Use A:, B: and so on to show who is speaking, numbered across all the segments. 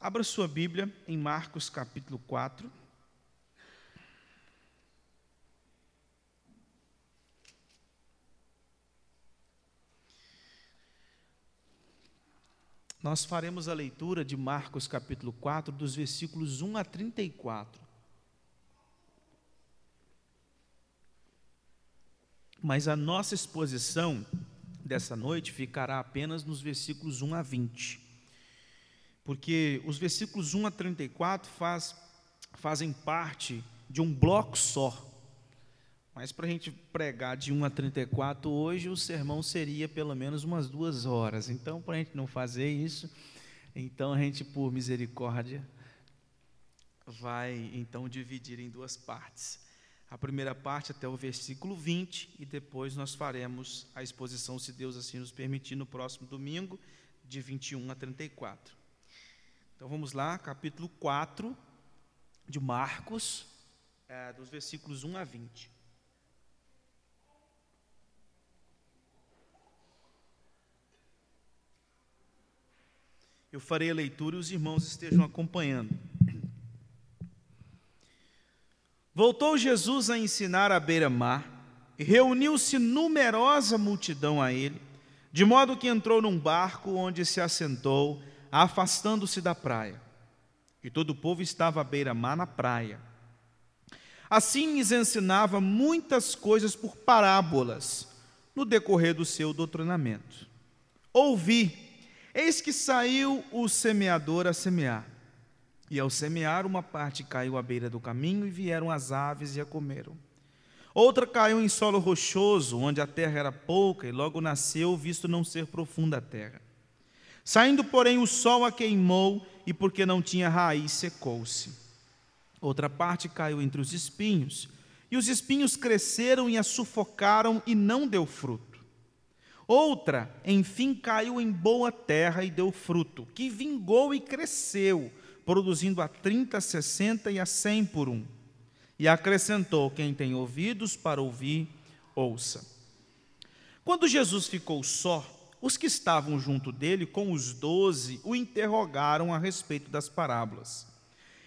A: Abra sua Bíblia em Marcos capítulo 4. Nós faremos a leitura de Marcos capítulo 4, dos versículos 1 a 34. Mas a nossa exposição dessa noite ficará apenas nos versículos 1 a 20 porque os versículos 1 a 34 faz, fazem parte de um bloco só. Mas para a gente pregar de 1 a 34 hoje, o sermão seria pelo menos umas duas horas. Então, para a gente não fazer isso, então a gente, por misericórdia, vai então dividir em duas partes. A primeira parte até o versículo 20, e depois nós faremos a exposição, se Deus assim nos permitir, no próximo domingo, de 21 a 34. Então vamos lá, capítulo 4 de Marcos, é, dos versículos 1 a 20. Eu farei a leitura e os irmãos estejam acompanhando. Voltou Jesus a ensinar à beira-mar, e reuniu-se numerosa multidão a ele, de modo que entrou num barco onde se assentou afastando-se da praia. E todo o povo estava à beira-mar na praia. Assim lhes ensinava muitas coisas por parábolas no decorrer do seu doutrinamento. Ouvi, eis que saiu o semeador a semear. E ao semear, uma parte caiu à beira do caminho e vieram as aves e a comeram. Outra caiu em solo rochoso, onde a terra era pouca, e logo nasceu, visto não ser profunda a terra. Saindo, porém, o sol a queimou, e porque não tinha raiz, secou-se. Outra parte caiu entre os espinhos, e os espinhos cresceram e a sufocaram, e não deu fruto. Outra, enfim, caiu em boa terra e deu fruto, que vingou e cresceu, produzindo a trinta, sessenta e a cem por um. E acrescentou: Quem tem ouvidos para ouvir, ouça. Quando Jesus ficou só, os que estavam junto dele, com os doze, o interrogaram a respeito das parábolas.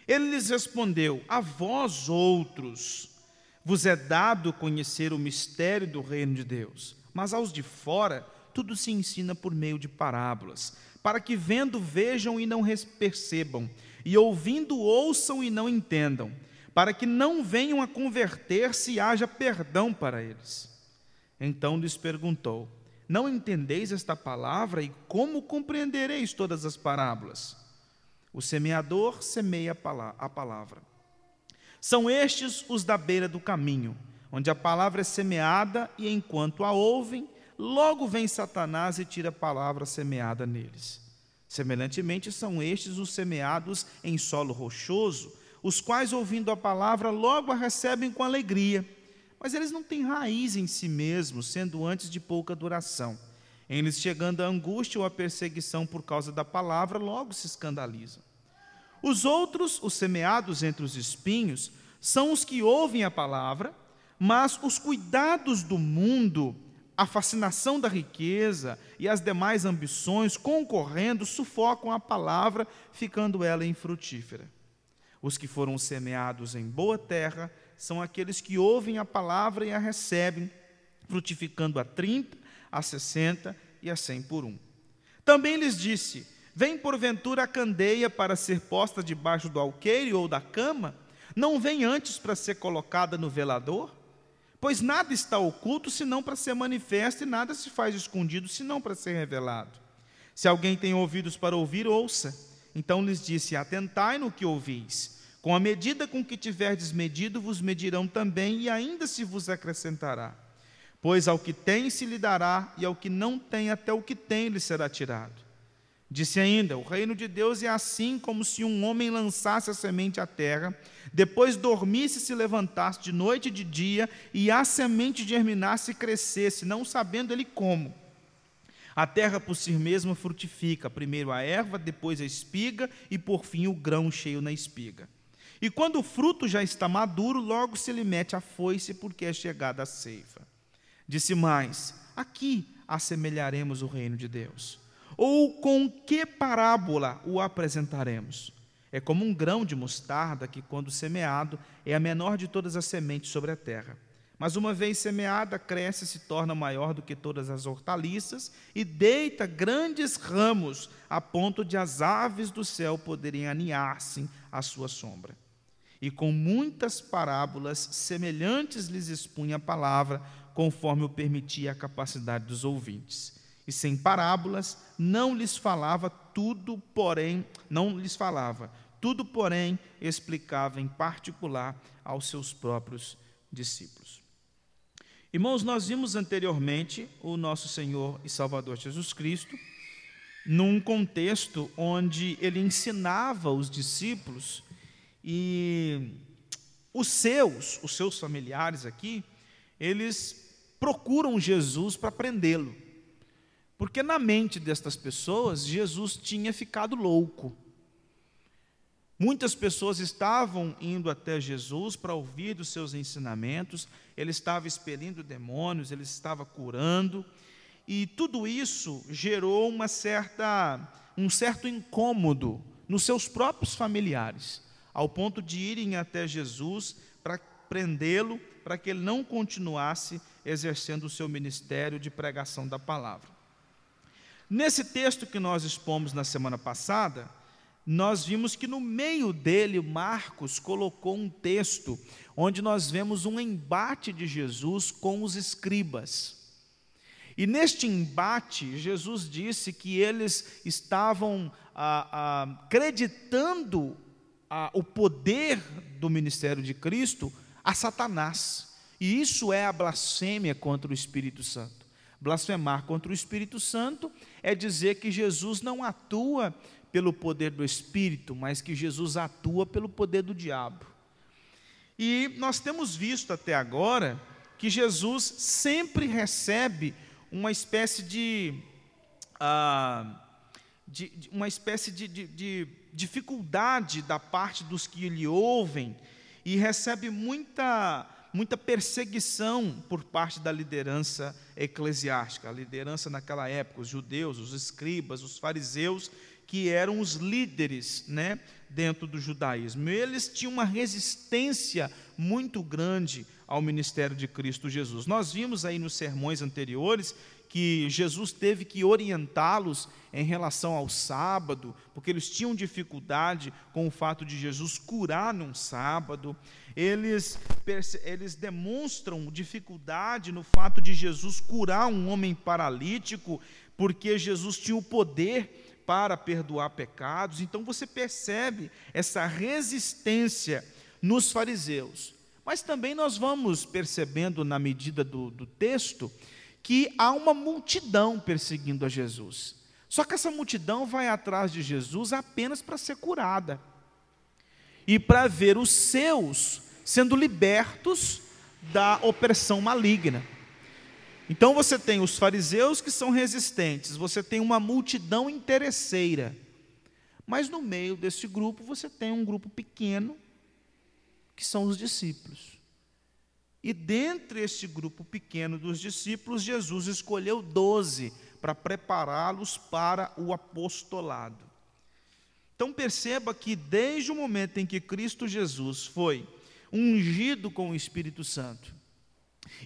A: Ele lhes respondeu: A vós outros vos é dado conhecer o mistério do reino de Deus, mas aos de fora tudo se ensina por meio de parábolas, para que vendo vejam e não percebam, e ouvindo ouçam e não entendam, para que não venham a converter-se e haja perdão para eles. Então lhes perguntou: não entendeis esta palavra e como compreendereis todas as parábolas? O semeador semeia a palavra. São estes os da beira do caminho, onde a palavra é semeada e enquanto a ouvem, logo vem Satanás e tira a palavra semeada neles. Semelhantemente, são estes os semeados em solo rochoso, os quais, ouvindo a palavra, logo a recebem com alegria mas eles não têm raiz em si mesmos, sendo antes de pouca duração. Eles chegando a angústia ou a perseguição por causa da palavra, logo se escandalizam. Os outros, os semeados entre os espinhos, são os que ouvem a palavra, mas os cuidados do mundo, a fascinação da riqueza e as demais ambições concorrendo sufocam a palavra, ficando ela infrutífera. Os que foram semeados em boa terra são aqueles que ouvem a palavra e a recebem, frutificando a 30, a 60 e a 100 por um. Também lhes disse: Vem porventura a candeia para ser posta debaixo do alqueire ou da cama? Não vem antes para ser colocada no velador? Pois nada está oculto senão para ser manifesto, e nada se faz escondido senão para ser revelado. Se alguém tem ouvidos para ouvir, ouça. Então lhes disse: Atentai no que ouvis. Com a medida com que tiverdes medido, vos medirão também, e ainda se vos acrescentará. Pois ao que tem se lhe dará, e ao que não tem, até o que tem lhe será tirado. Disse ainda: O reino de Deus é assim como se um homem lançasse a semente à terra, depois dormisse e se levantasse de noite e de dia, e a semente germinasse e crescesse, não sabendo ele como. A terra por si mesma frutifica, primeiro a erva, depois a espiga, e por fim o grão cheio na espiga. E quando o fruto já está maduro, logo se lhe mete a foice, porque é chegada a ceifa. Disse mais: Aqui assemelharemos o reino de Deus. Ou com que parábola o apresentaremos? É como um grão de mostarda que, quando semeado, é a menor de todas as sementes sobre a terra. Mas uma vez semeada, cresce e se torna maior do que todas as hortaliças e deita grandes ramos, a ponto de as aves do céu poderem aninhar-se à sua sombra. E com muitas parábolas semelhantes lhes expunha a palavra, conforme o permitia a capacidade dos ouvintes. E sem parábolas não lhes falava tudo, porém, não lhes falava, tudo, porém, explicava em particular aos seus próprios discípulos. Irmãos, nós vimos anteriormente o nosso Senhor e Salvador Jesus Cristo num contexto onde ele ensinava os discípulos e os seus, os seus familiares aqui, eles procuram Jesus para prendê-lo. Porque na mente destas pessoas, Jesus tinha ficado louco. Muitas pessoas estavam indo até Jesus para ouvir dos seus ensinamentos, ele estava expelindo demônios, ele estava curando, e tudo isso gerou uma certa, um certo incômodo nos seus próprios familiares, ao ponto de irem até Jesus para prendê-lo, para que ele não continuasse exercendo o seu ministério de pregação da palavra. Nesse texto que nós expomos na semana passada, nós vimos que no meio dele, Marcos colocou um texto onde nós vemos um embate de Jesus com os escribas. E neste embate, Jesus disse que eles estavam ah, ah, acreditando ah, o poder do ministério de Cristo a Satanás. E isso é a blasfêmia contra o Espírito Santo. Blasfemar contra o Espírito Santo é dizer que Jesus não atua pelo poder do Espírito, mas que Jesus atua pelo poder do diabo. E nós temos visto até agora que Jesus sempre recebe uma espécie de, ah, de, de uma espécie de, de, de dificuldade da parte dos que lhe ouvem e recebe muita muita perseguição por parte da liderança eclesiástica, a liderança naquela época, os judeus, os escribas, os fariseus, que eram os líderes né, dentro do judaísmo. Eles tinham uma resistência muito grande ao ministério de Cristo Jesus. Nós vimos aí nos sermões anteriores que Jesus teve que orientá-los em relação ao sábado, porque eles tinham dificuldade com o fato de Jesus curar num sábado. Eles, eles demonstram dificuldade no fato de Jesus curar um homem paralítico, porque Jesus tinha o poder para perdoar pecados. Então você percebe essa resistência nos fariseus. Mas também nós vamos percebendo, na medida do, do texto, que há uma multidão perseguindo a Jesus. Só que essa multidão vai atrás de Jesus apenas para ser curada e para ver os seus sendo libertos da opressão maligna. Então você tem os fariseus que são resistentes, você tem uma multidão interesseira. Mas no meio desse grupo você tem um grupo pequeno, que são os discípulos. E dentre este grupo pequeno dos discípulos, Jesus escolheu doze para prepará-los para o apostolado. Então perceba que desde o momento em que Cristo Jesus foi ungido com o Espírito Santo,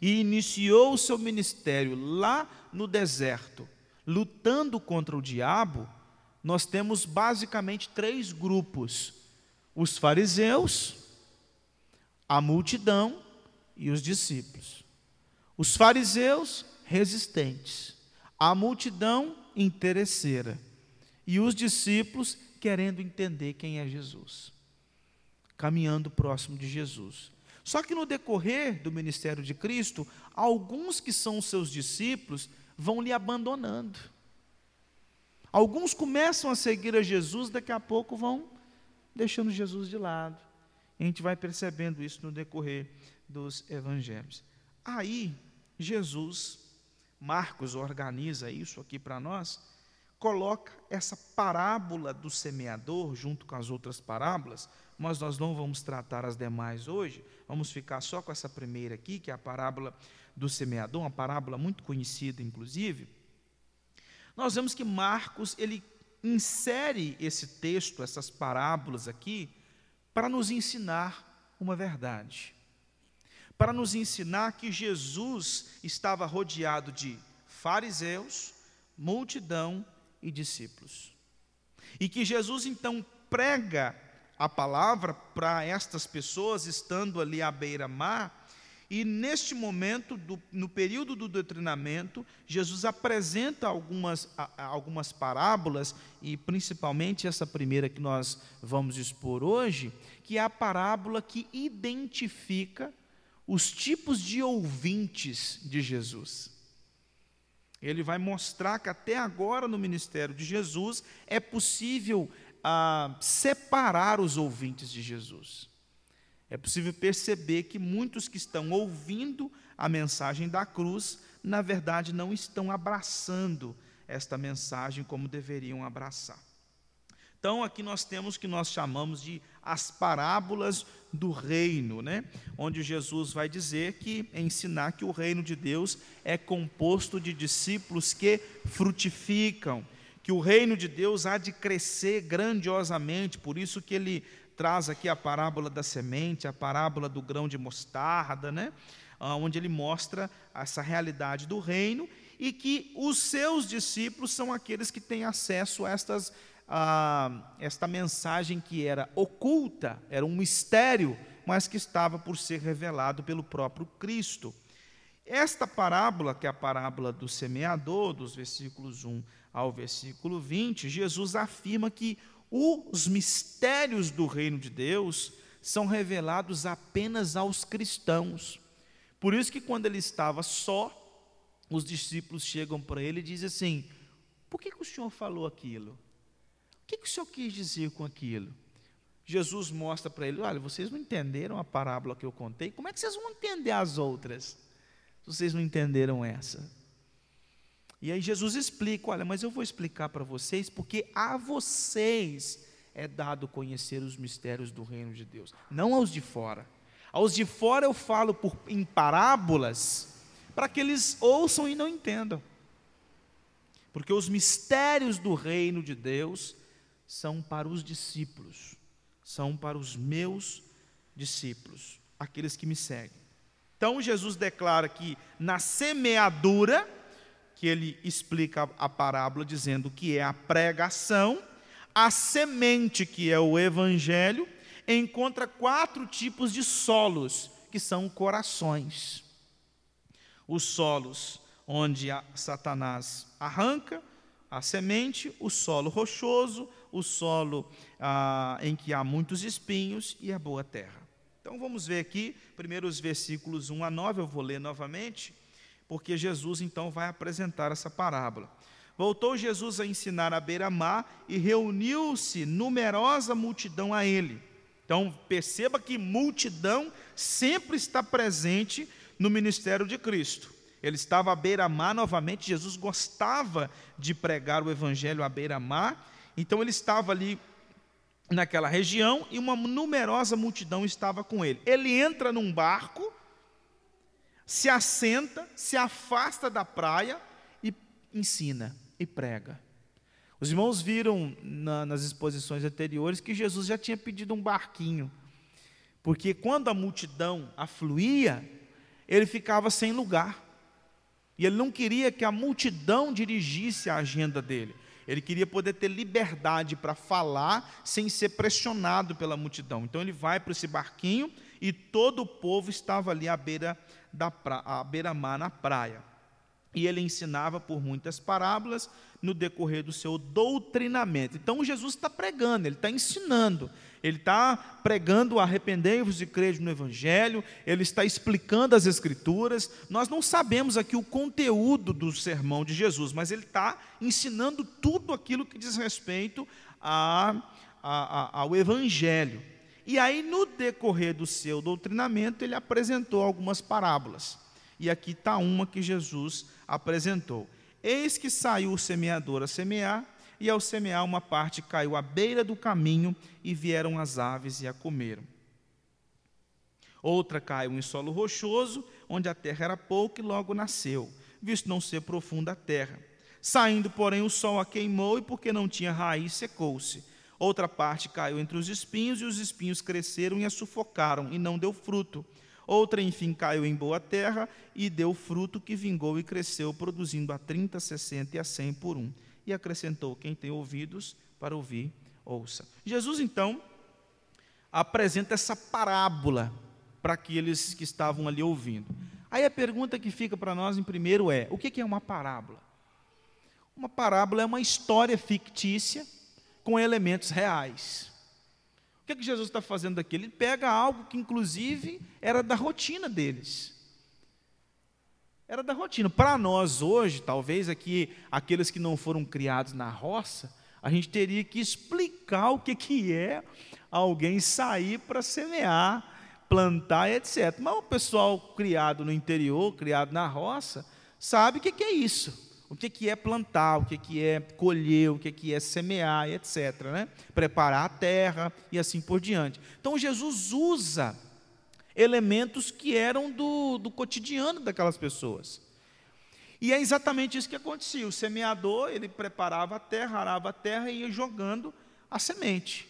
A: e iniciou o seu ministério lá no deserto, lutando contra o diabo, nós temos basicamente três grupos: os fariseus, a multidão e os discípulos. Os fariseus resistentes, a multidão interesseira e os discípulos querendo entender quem é Jesus, caminhando próximo de Jesus. Só que no decorrer do ministério de Cristo, alguns que são seus discípulos vão lhe abandonando. Alguns começam a seguir a Jesus, daqui a pouco vão deixando Jesus de lado. A gente vai percebendo isso no decorrer dos evangelhos. Aí, Jesus, Marcos organiza isso aqui para nós, coloca essa parábola do semeador junto com as outras parábolas mas nós não vamos tratar as demais hoje, vamos ficar só com essa primeira aqui, que é a parábola do semeador, uma parábola muito conhecida, inclusive, Nós vemos que Marcos, ele insere esse texto, essas parábolas aqui, para nos ensinar uma verdade. Para nos ensinar que Jesus estava rodeado de fariseus, multidão e discípulos. E que Jesus então prega a palavra para estas pessoas estando ali à beira-mar, e neste momento, do, no período do doutrinamento, Jesus apresenta algumas, algumas parábolas, e principalmente essa primeira que nós vamos expor hoje, que é a parábola que identifica os tipos de ouvintes de Jesus. Ele vai mostrar que até agora no ministério de Jesus é possível ah, separar os ouvintes de Jesus. É possível perceber que muitos que estão ouvindo a mensagem da cruz, na verdade, não estão abraçando esta mensagem como deveriam abraçar. Então, aqui nós temos o que nós chamamos de as parábolas do reino, né? onde Jesus vai dizer que ensinar que o reino de Deus é composto de discípulos que frutificam, que o reino de Deus há de crescer grandiosamente, por isso que ele traz aqui a parábola da semente, a parábola do grão de mostarda, né? Ah, onde ele mostra essa realidade do reino e que os seus discípulos são aqueles que têm acesso a estas, a, esta mensagem que era oculta, era um mistério, mas que estava por ser revelado pelo próprio Cristo. Esta parábola, que é a parábola do semeador, dos versículos 1 ao versículo 20, Jesus afirma que os mistérios do reino de Deus são revelados apenas aos cristãos. Por isso que quando ele estava só, os discípulos chegam para ele e dizem assim: Por que, que o senhor falou aquilo? O que, que o senhor quis dizer com aquilo? Jesus mostra para ele: Olha, vocês não entenderam a parábola que eu contei, como é que vocês vão entender as outras? Vocês não entenderam essa. E aí Jesus explica: olha, mas eu vou explicar para vocês, porque a vocês é dado conhecer os mistérios do reino de Deus, não aos de fora. Aos de fora eu falo por, em parábolas, para que eles ouçam e não entendam. Porque os mistérios do reino de Deus são para os discípulos, são para os meus discípulos, aqueles que me seguem. Então Jesus declara que na semeadura, que ele explica a parábola dizendo que é a pregação, a semente, que é o evangelho, encontra quatro tipos de solos, que são corações. Os solos onde Satanás arranca a semente, o solo rochoso, o solo ah, em que há muitos espinhos e a boa terra. Então vamos ver aqui, primeiro os versículos 1 a 9, eu vou ler novamente porque Jesus então vai apresentar essa parábola. Voltou Jesus a ensinar à beira-mar e reuniu-se numerosa multidão a ele. Então, perceba que multidão sempre está presente no ministério de Cristo. Ele estava à beira-mar novamente, Jesus gostava de pregar o evangelho à beira-mar, então ele estava ali naquela região e uma numerosa multidão estava com ele. Ele entra num barco se assenta, se afasta da praia e ensina e prega. Os irmãos viram na, nas exposições anteriores que Jesus já tinha pedido um barquinho, porque quando a multidão afluía, ele ficava sem lugar. E ele não queria que a multidão dirigisse a agenda dele. Ele queria poder ter liberdade para falar sem ser pressionado pela multidão. Então ele vai para esse barquinho e todo o povo estava ali à beira da pra, à beira-mar na praia. E ele ensinava por muitas parábolas no decorrer do seu doutrinamento. Então Jesus está pregando, ele está ensinando, ele está pregando arrependei-vos e crede no Evangelho, ele está explicando as Escrituras. Nós não sabemos aqui o conteúdo do sermão de Jesus, mas ele está ensinando tudo aquilo que diz respeito a, a, a, ao Evangelho. E aí, no decorrer do seu doutrinamento, ele apresentou algumas parábolas. E aqui está uma que Jesus apresentou. Eis que saiu o semeador a semear, e ao semear, uma parte caiu à beira do caminho, e vieram as aves e a comeram. Outra caiu em solo rochoso, onde a terra era pouca, e logo nasceu, visto não ser profunda a terra. Saindo, porém, o sol a queimou, e porque não tinha raiz, secou-se. Outra parte caiu entre os espinhos, e os espinhos cresceram e a sufocaram, e não deu fruto. Outra, enfim, caiu em boa terra e deu fruto que vingou e cresceu, produzindo a 30, 60 e a 100 por um. E acrescentou: Quem tem ouvidos para ouvir, ouça. Jesus, então, apresenta essa parábola para aqueles que estavam ali ouvindo. Aí a pergunta que fica para nós, em primeiro, é: o que é uma parábola? Uma parábola é uma história fictícia com elementos reais. O que, é que Jesus está fazendo aqui? Ele pega algo que, inclusive, era da rotina deles. Era da rotina. Para nós hoje, talvez aqui, aqueles que não foram criados na roça, a gente teria que explicar o que, que é alguém sair para semear, plantar, etc. Mas o pessoal criado no interior, criado na roça, sabe o que, que é isso o que, é plantar, o que, que é colher, o que, que é semear, etc. Né? Preparar a terra e assim por diante. Então Jesus usa elementos que eram do, do cotidiano daquelas pessoas. E é exatamente isso que acontecia. O semeador, ele preparava a terra, arava a terra e ia jogando a semente.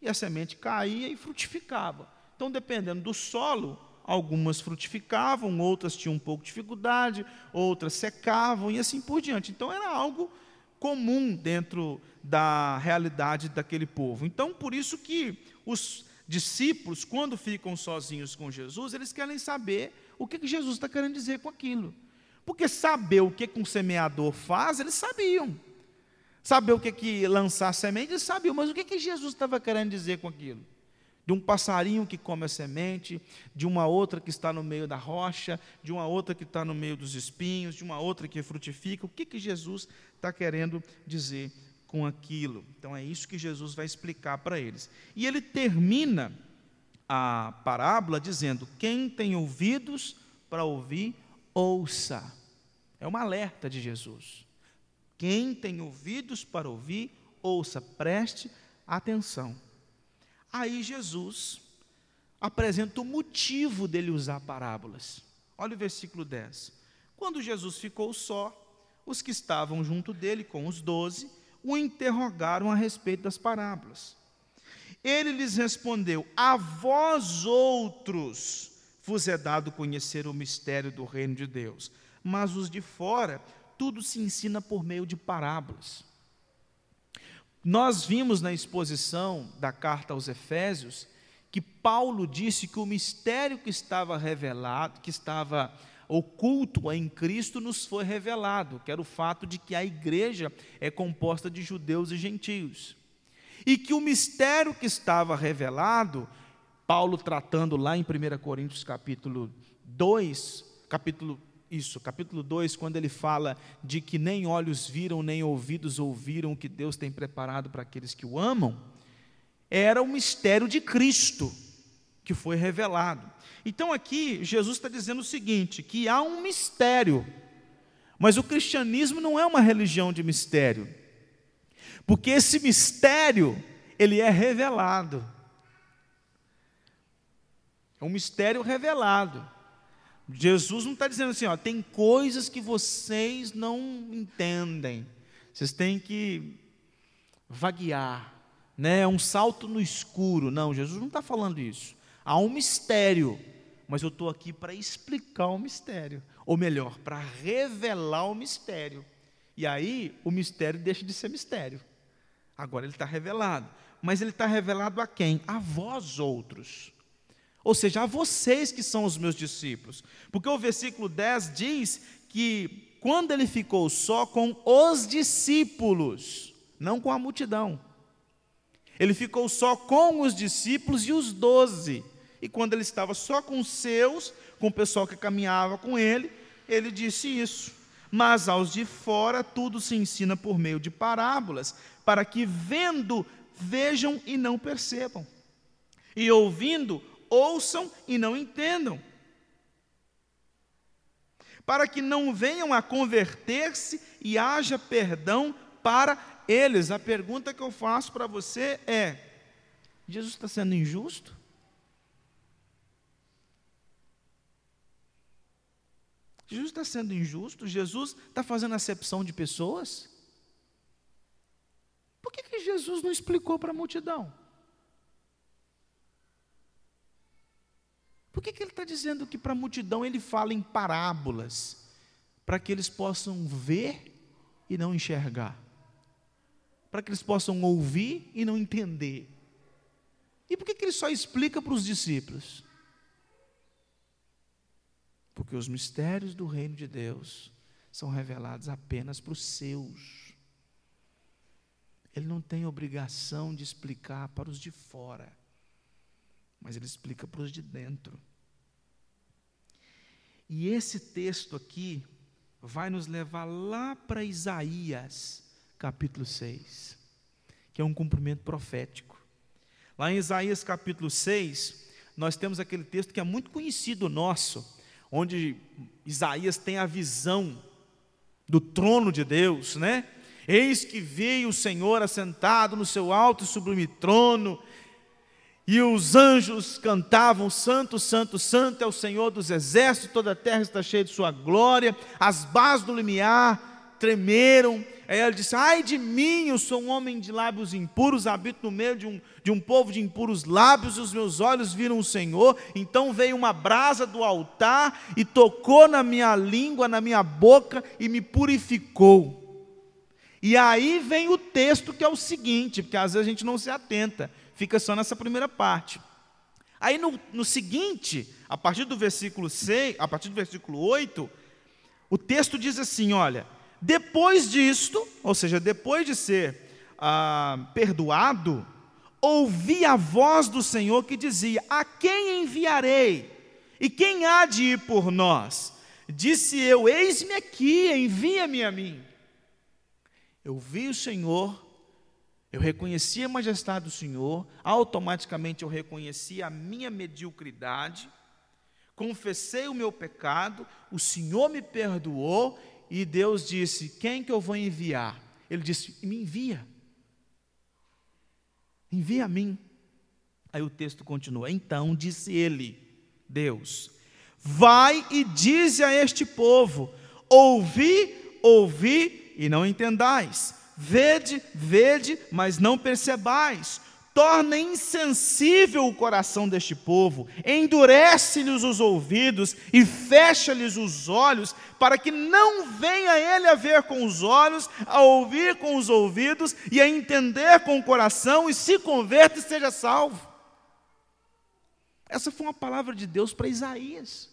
A: E a semente caía e frutificava. Então, dependendo do solo, algumas frutificavam, outras tinham um pouco de dificuldade, outras secavam e assim por diante. Então era algo comum dentro da realidade daquele povo. Então, por isso que os discípulos, quando ficam sozinhos com Jesus, eles querem saber o que, Jesus está querendo dizer com aquilo. Porque saber o que, que um semeador faz, eles sabiam. Saber o que, que lançar semente, eles sabiam. Mas o que, que Jesus estava querendo dizer com aquilo? De um passarinho que come a semente, de uma outra que está no meio da rocha, de uma outra que está no meio dos espinhos, de uma outra que frutifica. O que, que Jesus está querendo dizer com aquilo? Então é isso que Jesus vai explicar para eles. E ele termina a parábola dizendo: Quem tem ouvidos para ouvir, ouça. É uma alerta de Jesus. Quem tem ouvidos para ouvir, ouça, preste atenção. Aí Jesus apresenta o motivo dele usar parábolas. Olha o versículo 10. Quando Jesus ficou só, os que estavam junto dele, com os doze, o interrogaram a respeito das parábolas. Ele lhes respondeu: A vós outros vos é dado conhecer o mistério do reino de Deus, mas os de fora, tudo se ensina por meio de parábolas nós vimos na exposição da carta aos Efésios que Paulo disse que o mistério que estava revelado, que estava oculto em Cristo, nos foi revelado, que era o fato de que a igreja é composta de judeus e gentios. E que o mistério que estava revelado, Paulo tratando lá em 1 Coríntios capítulo 2, capítulo isso, capítulo 2, quando ele fala de que nem olhos viram, nem ouvidos ouviram o que Deus tem preparado para aqueles que o amam, era o mistério de Cristo que foi revelado. Então aqui Jesus está dizendo o seguinte: que há um mistério, mas o cristianismo não é uma religião de mistério, porque esse mistério ele é revelado. É um mistério revelado. Jesus não está dizendo assim, ó, tem coisas que vocês não entendem. Vocês têm que vaguear, né? É um salto no escuro. Não, Jesus não está falando isso. Há um mistério, mas eu estou aqui para explicar o mistério, ou melhor, para revelar o mistério. E aí o mistério deixa de ser mistério. Agora ele está revelado. Mas ele está revelado a quem? A vós outros. Ou seja, a vocês que são os meus discípulos. Porque o versículo 10 diz que quando ele ficou só com os discípulos, não com a multidão, ele ficou só com os discípulos e os doze. E quando ele estava só com os seus, com o pessoal que caminhava com ele, ele disse isso. Mas aos de fora tudo se ensina por meio de parábolas, para que vendo, vejam e não percebam, e ouvindo, ouçam e não entendam, para que não venham a converter-se e haja perdão para eles. A pergunta que eu faço para você é: Jesus está sendo injusto? Jesus está sendo injusto? Jesus está fazendo acepção de pessoas? Por que, que Jesus não explicou para a multidão? Por que, que ele está dizendo que para a multidão ele fala em parábolas? Para que eles possam ver e não enxergar. Para que eles possam ouvir e não entender. E por que, que ele só explica para os discípulos? Porque os mistérios do reino de Deus são revelados apenas para os seus. Ele não tem obrigação de explicar para os de fora, mas ele explica para os de dentro. E esse texto aqui vai nos levar lá para Isaías, capítulo 6, que é um cumprimento profético. Lá em Isaías capítulo 6, nós temos aquele texto que é muito conhecido nosso, onde Isaías tem a visão do trono de Deus, né? Eis que veio o Senhor assentado no seu alto e sublime trono, e os anjos cantavam: Santo, Santo, Santo é o Senhor dos exércitos, toda a terra está cheia de Sua glória. As bases do limiar tremeram. Aí ele disse: Ai de mim, eu sou um homem de lábios impuros, habito no meio de um, de um povo de impuros lábios, e os meus olhos viram o Senhor. Então veio uma brasa do altar e tocou na minha língua, na minha boca e me purificou. E aí vem o texto que é o seguinte, porque às vezes a gente não se atenta fica só nessa primeira parte. Aí no, no seguinte, a partir do versículo 6, a partir do versículo 8, o texto diz assim: olha, depois disto, ou seja, depois de ser ah, perdoado, ouvi a voz do Senhor que dizia: A quem enviarei? E quem há de ir por nós? Disse eu: Eis-me aqui, envia-me a mim. Eu vi o Senhor eu reconheci a majestade do Senhor, automaticamente eu reconheci a minha mediocridade, confessei o meu pecado, o Senhor me perdoou e Deus disse: Quem que eu vou enviar? Ele disse: Me envia. Envia a mim. Aí o texto continua: Então disse ele, Deus, vai e dize a este povo: Ouvi, ouvi e não entendais Vede, vede, mas não percebais. Torna insensível o coração deste povo, endurece-lhes os ouvidos e fecha-lhes os olhos, para que não venha ele a ver com os olhos, a ouvir com os ouvidos e a entender com o coração e se converta e seja salvo. Essa foi uma palavra de Deus para Isaías.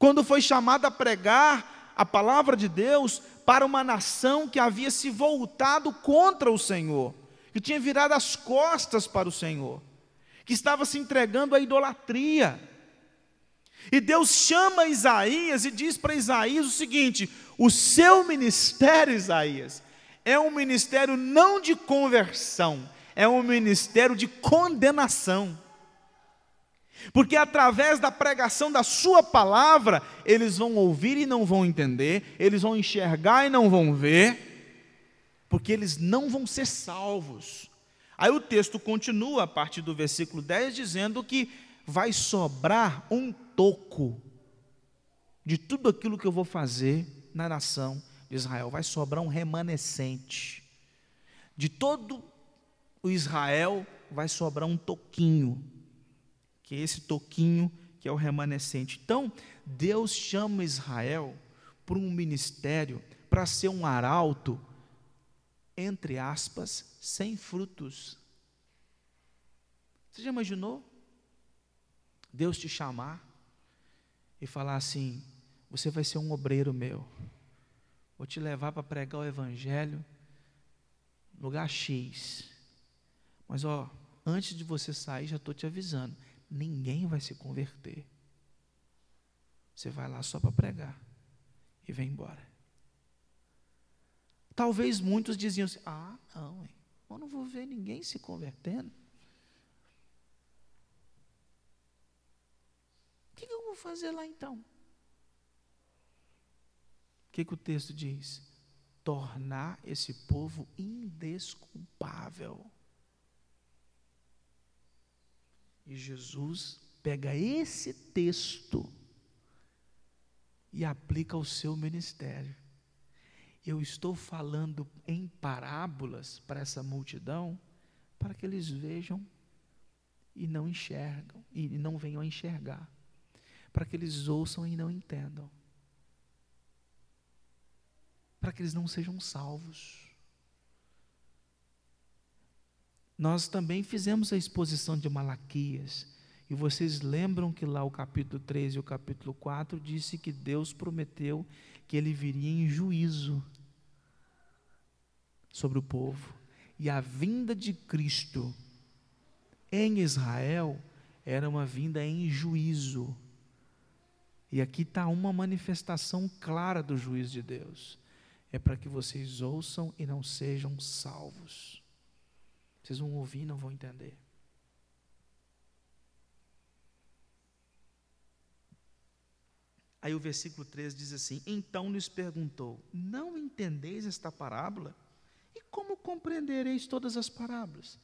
A: Quando foi chamado a pregar a palavra de Deus, para uma nação que havia se voltado contra o Senhor, que tinha virado as costas para o Senhor, que estava se entregando à idolatria. E Deus chama Isaías e diz para Isaías o seguinte: o seu ministério, Isaías, é um ministério não de conversão, é um ministério de condenação. Porque através da pregação da Sua palavra, eles vão ouvir e não vão entender, eles vão enxergar e não vão ver, porque eles não vão ser salvos. Aí o texto continua a partir do versículo 10 dizendo que vai sobrar um toco de tudo aquilo que eu vou fazer na nação de Israel, vai sobrar um remanescente. De todo o Israel vai sobrar um toquinho que é esse toquinho que é o remanescente. Então, Deus chama Israel para um ministério, para ser um arauto, entre aspas, sem frutos. Você já imaginou? Deus te chamar e falar assim: você vai ser um obreiro meu, vou te levar para pregar o Evangelho, lugar X. Mas ó, antes de você sair, já estou te avisando ninguém vai se converter. Você vai lá só para pregar e vem embora. Talvez muitos diziam assim: ah, não, eu não vou ver ninguém se convertendo. O que eu vou fazer lá então? O que, que o texto diz? Tornar esse povo indesculpável. E Jesus pega esse texto e aplica ao seu ministério. Eu estou falando em parábolas para essa multidão, para que eles vejam e não enxergam, e não venham a enxergar, para que eles ouçam e não entendam, para que eles não sejam salvos. Nós também fizemos a exposição de Malaquias, e vocês lembram que lá o capítulo 3 e o capítulo 4 disse que Deus prometeu que ele viria em juízo sobre o povo. E a vinda de Cristo em Israel era uma vinda em juízo. E aqui está uma manifestação clara do juízo de Deus. É para que vocês ouçam e não sejam salvos. Vocês vão ouvir e não vão entender. Aí o versículo 3 diz assim: Então lhes perguntou: Não entendeis esta parábola? E como compreendereis todas as parábolas?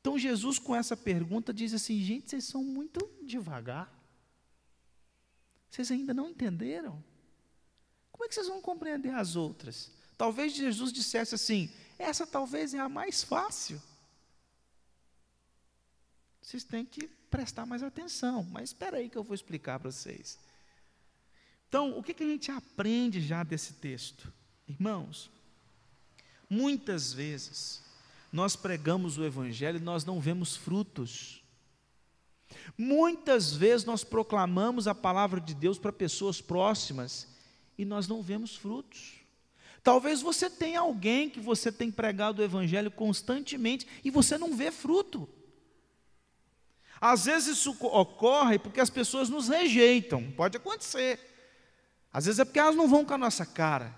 A: Então Jesus, com essa pergunta, diz assim: Gente, vocês são muito devagar. Vocês ainda não entenderam? Como é que vocês vão compreender as outras? Talvez Jesus dissesse assim: Essa talvez é a mais fácil. Vocês têm que prestar mais atenção, mas espera aí que eu vou explicar para vocês. Então, o que, que a gente aprende já desse texto? Irmãos, muitas vezes nós pregamos o Evangelho e nós não vemos frutos. Muitas vezes nós proclamamos a palavra de Deus para pessoas próximas e nós não vemos frutos. Talvez você tenha alguém que você tem pregado o Evangelho constantemente e você não vê fruto. Às vezes isso ocorre porque as pessoas nos rejeitam, pode acontecer. Às vezes é porque elas não vão com a nossa cara.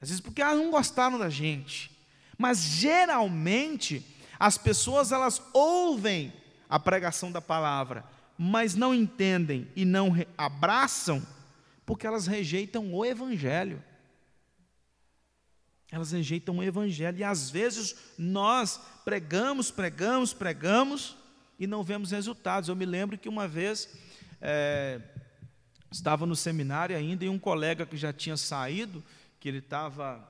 A: Às vezes porque elas não gostaram da gente. Mas geralmente as pessoas elas ouvem a pregação da palavra, mas não entendem e não abraçam porque elas rejeitam o evangelho. Elas rejeitam o evangelho e às vezes nós pregamos, pregamos, pregamos e não vemos resultados. Eu me lembro que uma vez é, estava no seminário ainda e um colega que já tinha saído, que ele estava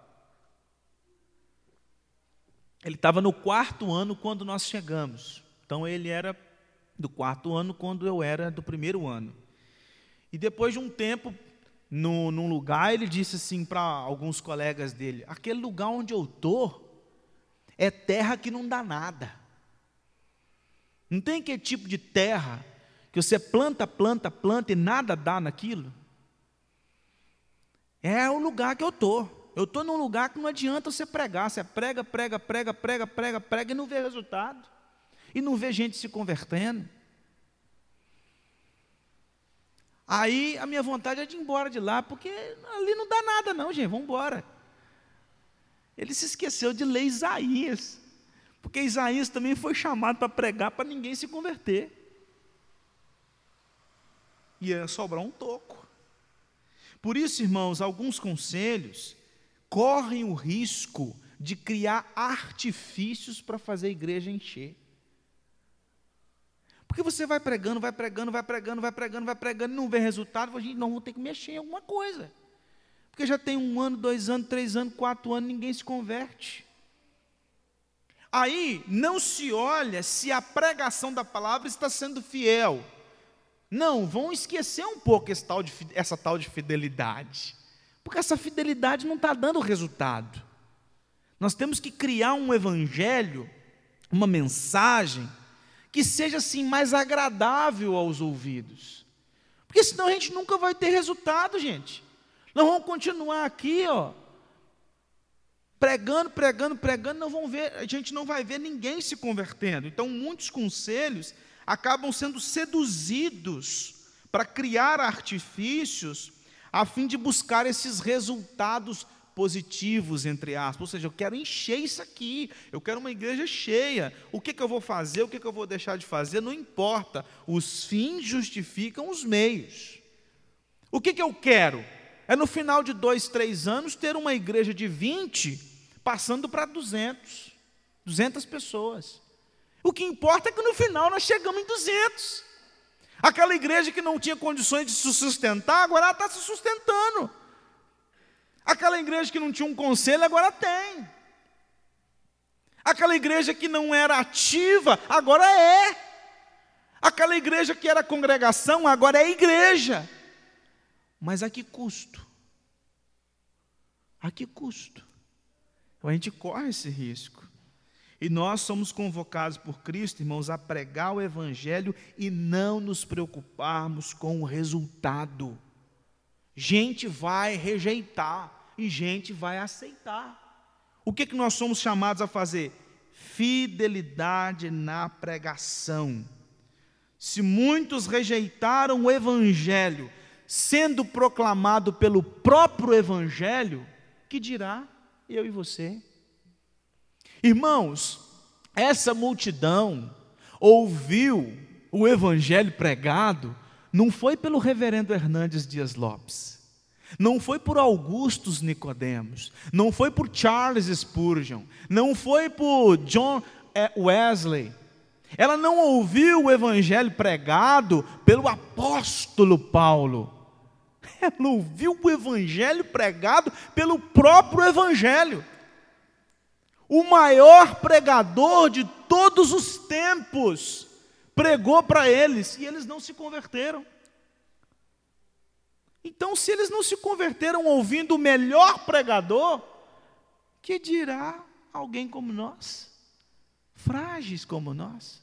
A: ele estava no quarto ano quando nós chegamos. Então ele era do quarto ano quando eu era do primeiro ano. E depois de um tempo, no, num lugar, ele disse assim para alguns colegas dele: aquele lugar onde eu estou é terra que não dá nada. Não tem que tipo de terra que você planta, planta, planta e nada dá naquilo? É o lugar que eu estou. Eu estou num lugar que não adianta você pregar. Você prega, prega, prega, prega, prega, prega e não vê resultado. E não vê gente se convertendo. Aí a minha vontade é de ir embora de lá, porque ali não dá nada, não, gente. Vamos embora. Ele se esqueceu de ler Isaías. Porque Isaías também foi chamado para pregar para ninguém se converter ia sobrar um toco. Por isso, irmãos, alguns conselhos correm o risco de criar artifícios para fazer a igreja encher. Porque você vai pregando, vai pregando, vai pregando, vai pregando, vai pregando, e não vê resultado, a gente não vou ter que mexer em alguma coisa. Porque já tem um ano, dois anos, três anos, quatro anos, ninguém se converte. Aí não se olha se a pregação da palavra está sendo fiel. Não, vão esquecer um pouco tal de, essa tal de fidelidade. Porque essa fidelidade não está dando resultado. Nós temos que criar um evangelho, uma mensagem, que seja assim mais agradável aos ouvidos. Porque senão a gente nunca vai ter resultado, gente. Nós vamos continuar aqui, ó, pregando, pregando, pregando, não vão ver, a gente não vai ver ninguém se convertendo. Então, muitos conselhos acabam sendo seduzidos para criar artifícios a fim de buscar esses resultados positivos, entre aspas. Ou seja, eu quero encher isso aqui, eu quero uma igreja cheia. O que, que eu vou fazer, o que, que eu vou deixar de fazer, não importa. Os fins justificam os meios. O que, que eu quero? É no final de dois, três anos ter uma igreja de 20 passando para 200, 200 pessoas. O que importa é que no final nós chegamos em 200. Aquela igreja que não tinha condições de se sustentar, agora está se sustentando. Aquela igreja que não tinha um conselho, agora tem. Aquela igreja que não era ativa, agora é. Aquela igreja que era congregação, agora é igreja. Mas a que custo? A que custo? Então a gente corre esse risco. E nós somos convocados por Cristo, irmãos, a pregar o Evangelho e não nos preocuparmos com o resultado. Gente vai rejeitar e gente vai aceitar. O que, que nós somos chamados a fazer? Fidelidade na pregação. Se muitos rejeitaram o Evangelho, sendo proclamado pelo próprio Evangelho, que dirá eu e você? Irmãos, essa multidão ouviu o evangelho pregado, não foi pelo reverendo Hernandes Dias Lopes, não foi por Augustus Nicodemos, não foi por Charles Spurgeon, não foi por John eh, Wesley. Ela não ouviu o evangelho pregado pelo apóstolo Paulo. Ela ouviu o evangelho pregado pelo próprio evangelho o maior pregador de todos os tempos, pregou para eles e eles não se converteram. Então, se eles não se converteram ouvindo o melhor pregador, que dirá alguém como nós, frágeis como nós,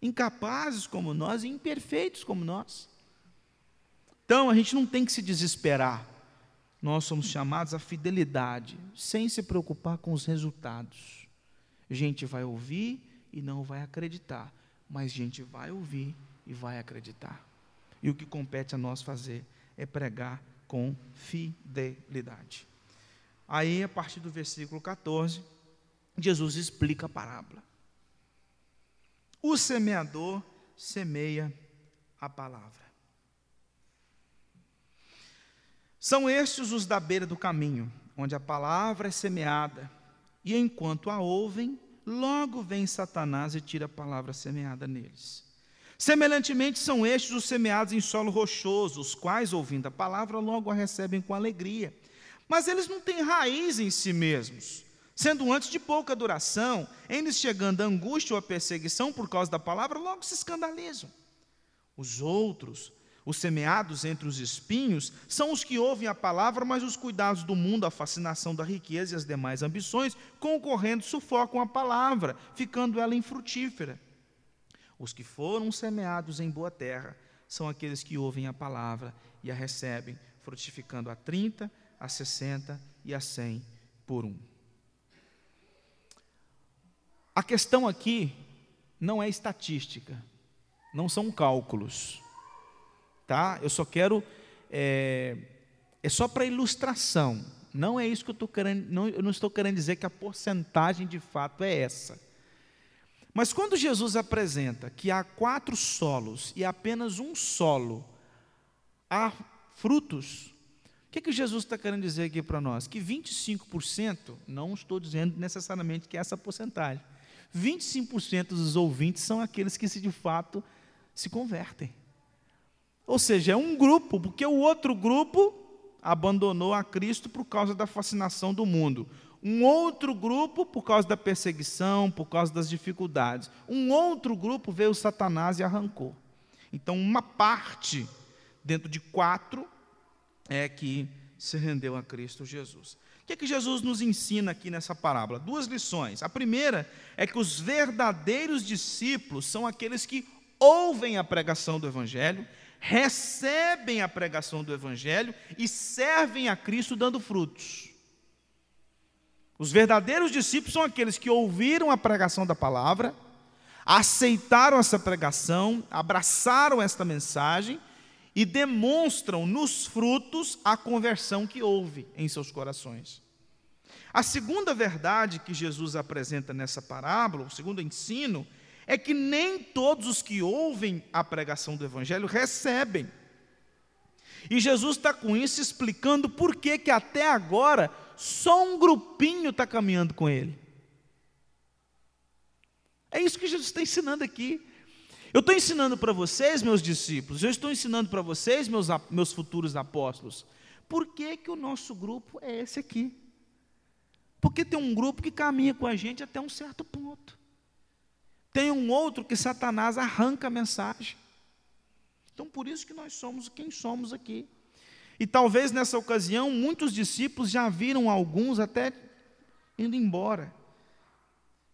A: incapazes como nós, imperfeitos como nós? Então, a gente não tem que se desesperar nós somos chamados à fidelidade, sem se preocupar com os resultados. Gente vai ouvir e não vai acreditar, mas gente vai ouvir e vai acreditar. E o que compete a nós fazer é pregar com fidelidade. Aí, a partir do versículo 14, Jesus explica a parábola. O semeador semeia a palavra. São estes os da beira do caminho, onde a palavra é semeada, e enquanto a ouvem, logo vem Satanás e tira a palavra semeada neles. Semelhantemente, são estes os semeados em solo rochoso, os quais, ouvindo a palavra, logo a recebem com alegria. Mas eles não têm raiz em si mesmos, sendo antes de pouca duração, eles chegando a angústia ou a perseguição por causa da palavra, logo se escandalizam. Os outros, os semeados entre os espinhos são os que ouvem a palavra, mas os cuidados do mundo, a fascinação da riqueza e as demais ambições, concorrendo, sufocam a palavra, ficando ela infrutífera. Os que foram semeados em boa terra são aqueles que ouvem a palavra e a recebem, frutificando a 30, a 60 e a 100 por um. A questão aqui não é estatística, não são cálculos tá? Eu só quero é, é só para ilustração. Não é isso que eu estou querendo. Não, eu não estou querendo dizer que a porcentagem de fato é essa. Mas quando Jesus apresenta que há quatro solos e apenas um solo há frutos, o que, que Jesus está querendo dizer aqui para nós? Que 25%, não estou dizendo necessariamente que é essa porcentagem, 25% dos ouvintes são aqueles que se de fato se convertem. Ou seja, é um grupo, porque o outro grupo abandonou a Cristo por causa da fascinação do mundo. Um outro grupo por causa da perseguição, por causa das dificuldades. Um outro grupo veio Satanás e arrancou. Então, uma parte dentro de quatro é que se rendeu a Cristo Jesus. O que, é que Jesus nos ensina aqui nessa parábola? Duas lições. A primeira é que os verdadeiros discípulos são aqueles que ouvem a pregação do Evangelho recebem a pregação do Evangelho e servem a Cristo dando frutos. Os verdadeiros discípulos são aqueles que ouviram a pregação da palavra, aceitaram essa pregação, abraçaram esta mensagem e demonstram nos frutos a conversão que houve em seus corações. A segunda verdade que Jesus apresenta nessa parábola, o segundo ensino, é que nem todos os que ouvem a pregação do Evangelho recebem. E Jesus está com isso explicando por que, que até agora só um grupinho está caminhando com ele. É isso que Jesus está ensinando aqui. Eu estou ensinando para vocês, meus discípulos, eu estou ensinando para vocês, meus, meus futuros apóstolos, por que, que o nosso grupo é esse aqui? Porque tem um grupo que caminha com a gente até um certo ponto. Tem um outro que Satanás arranca a mensagem. Então, por isso que nós somos quem somos aqui. E talvez nessa ocasião, muitos discípulos já viram alguns até indo embora.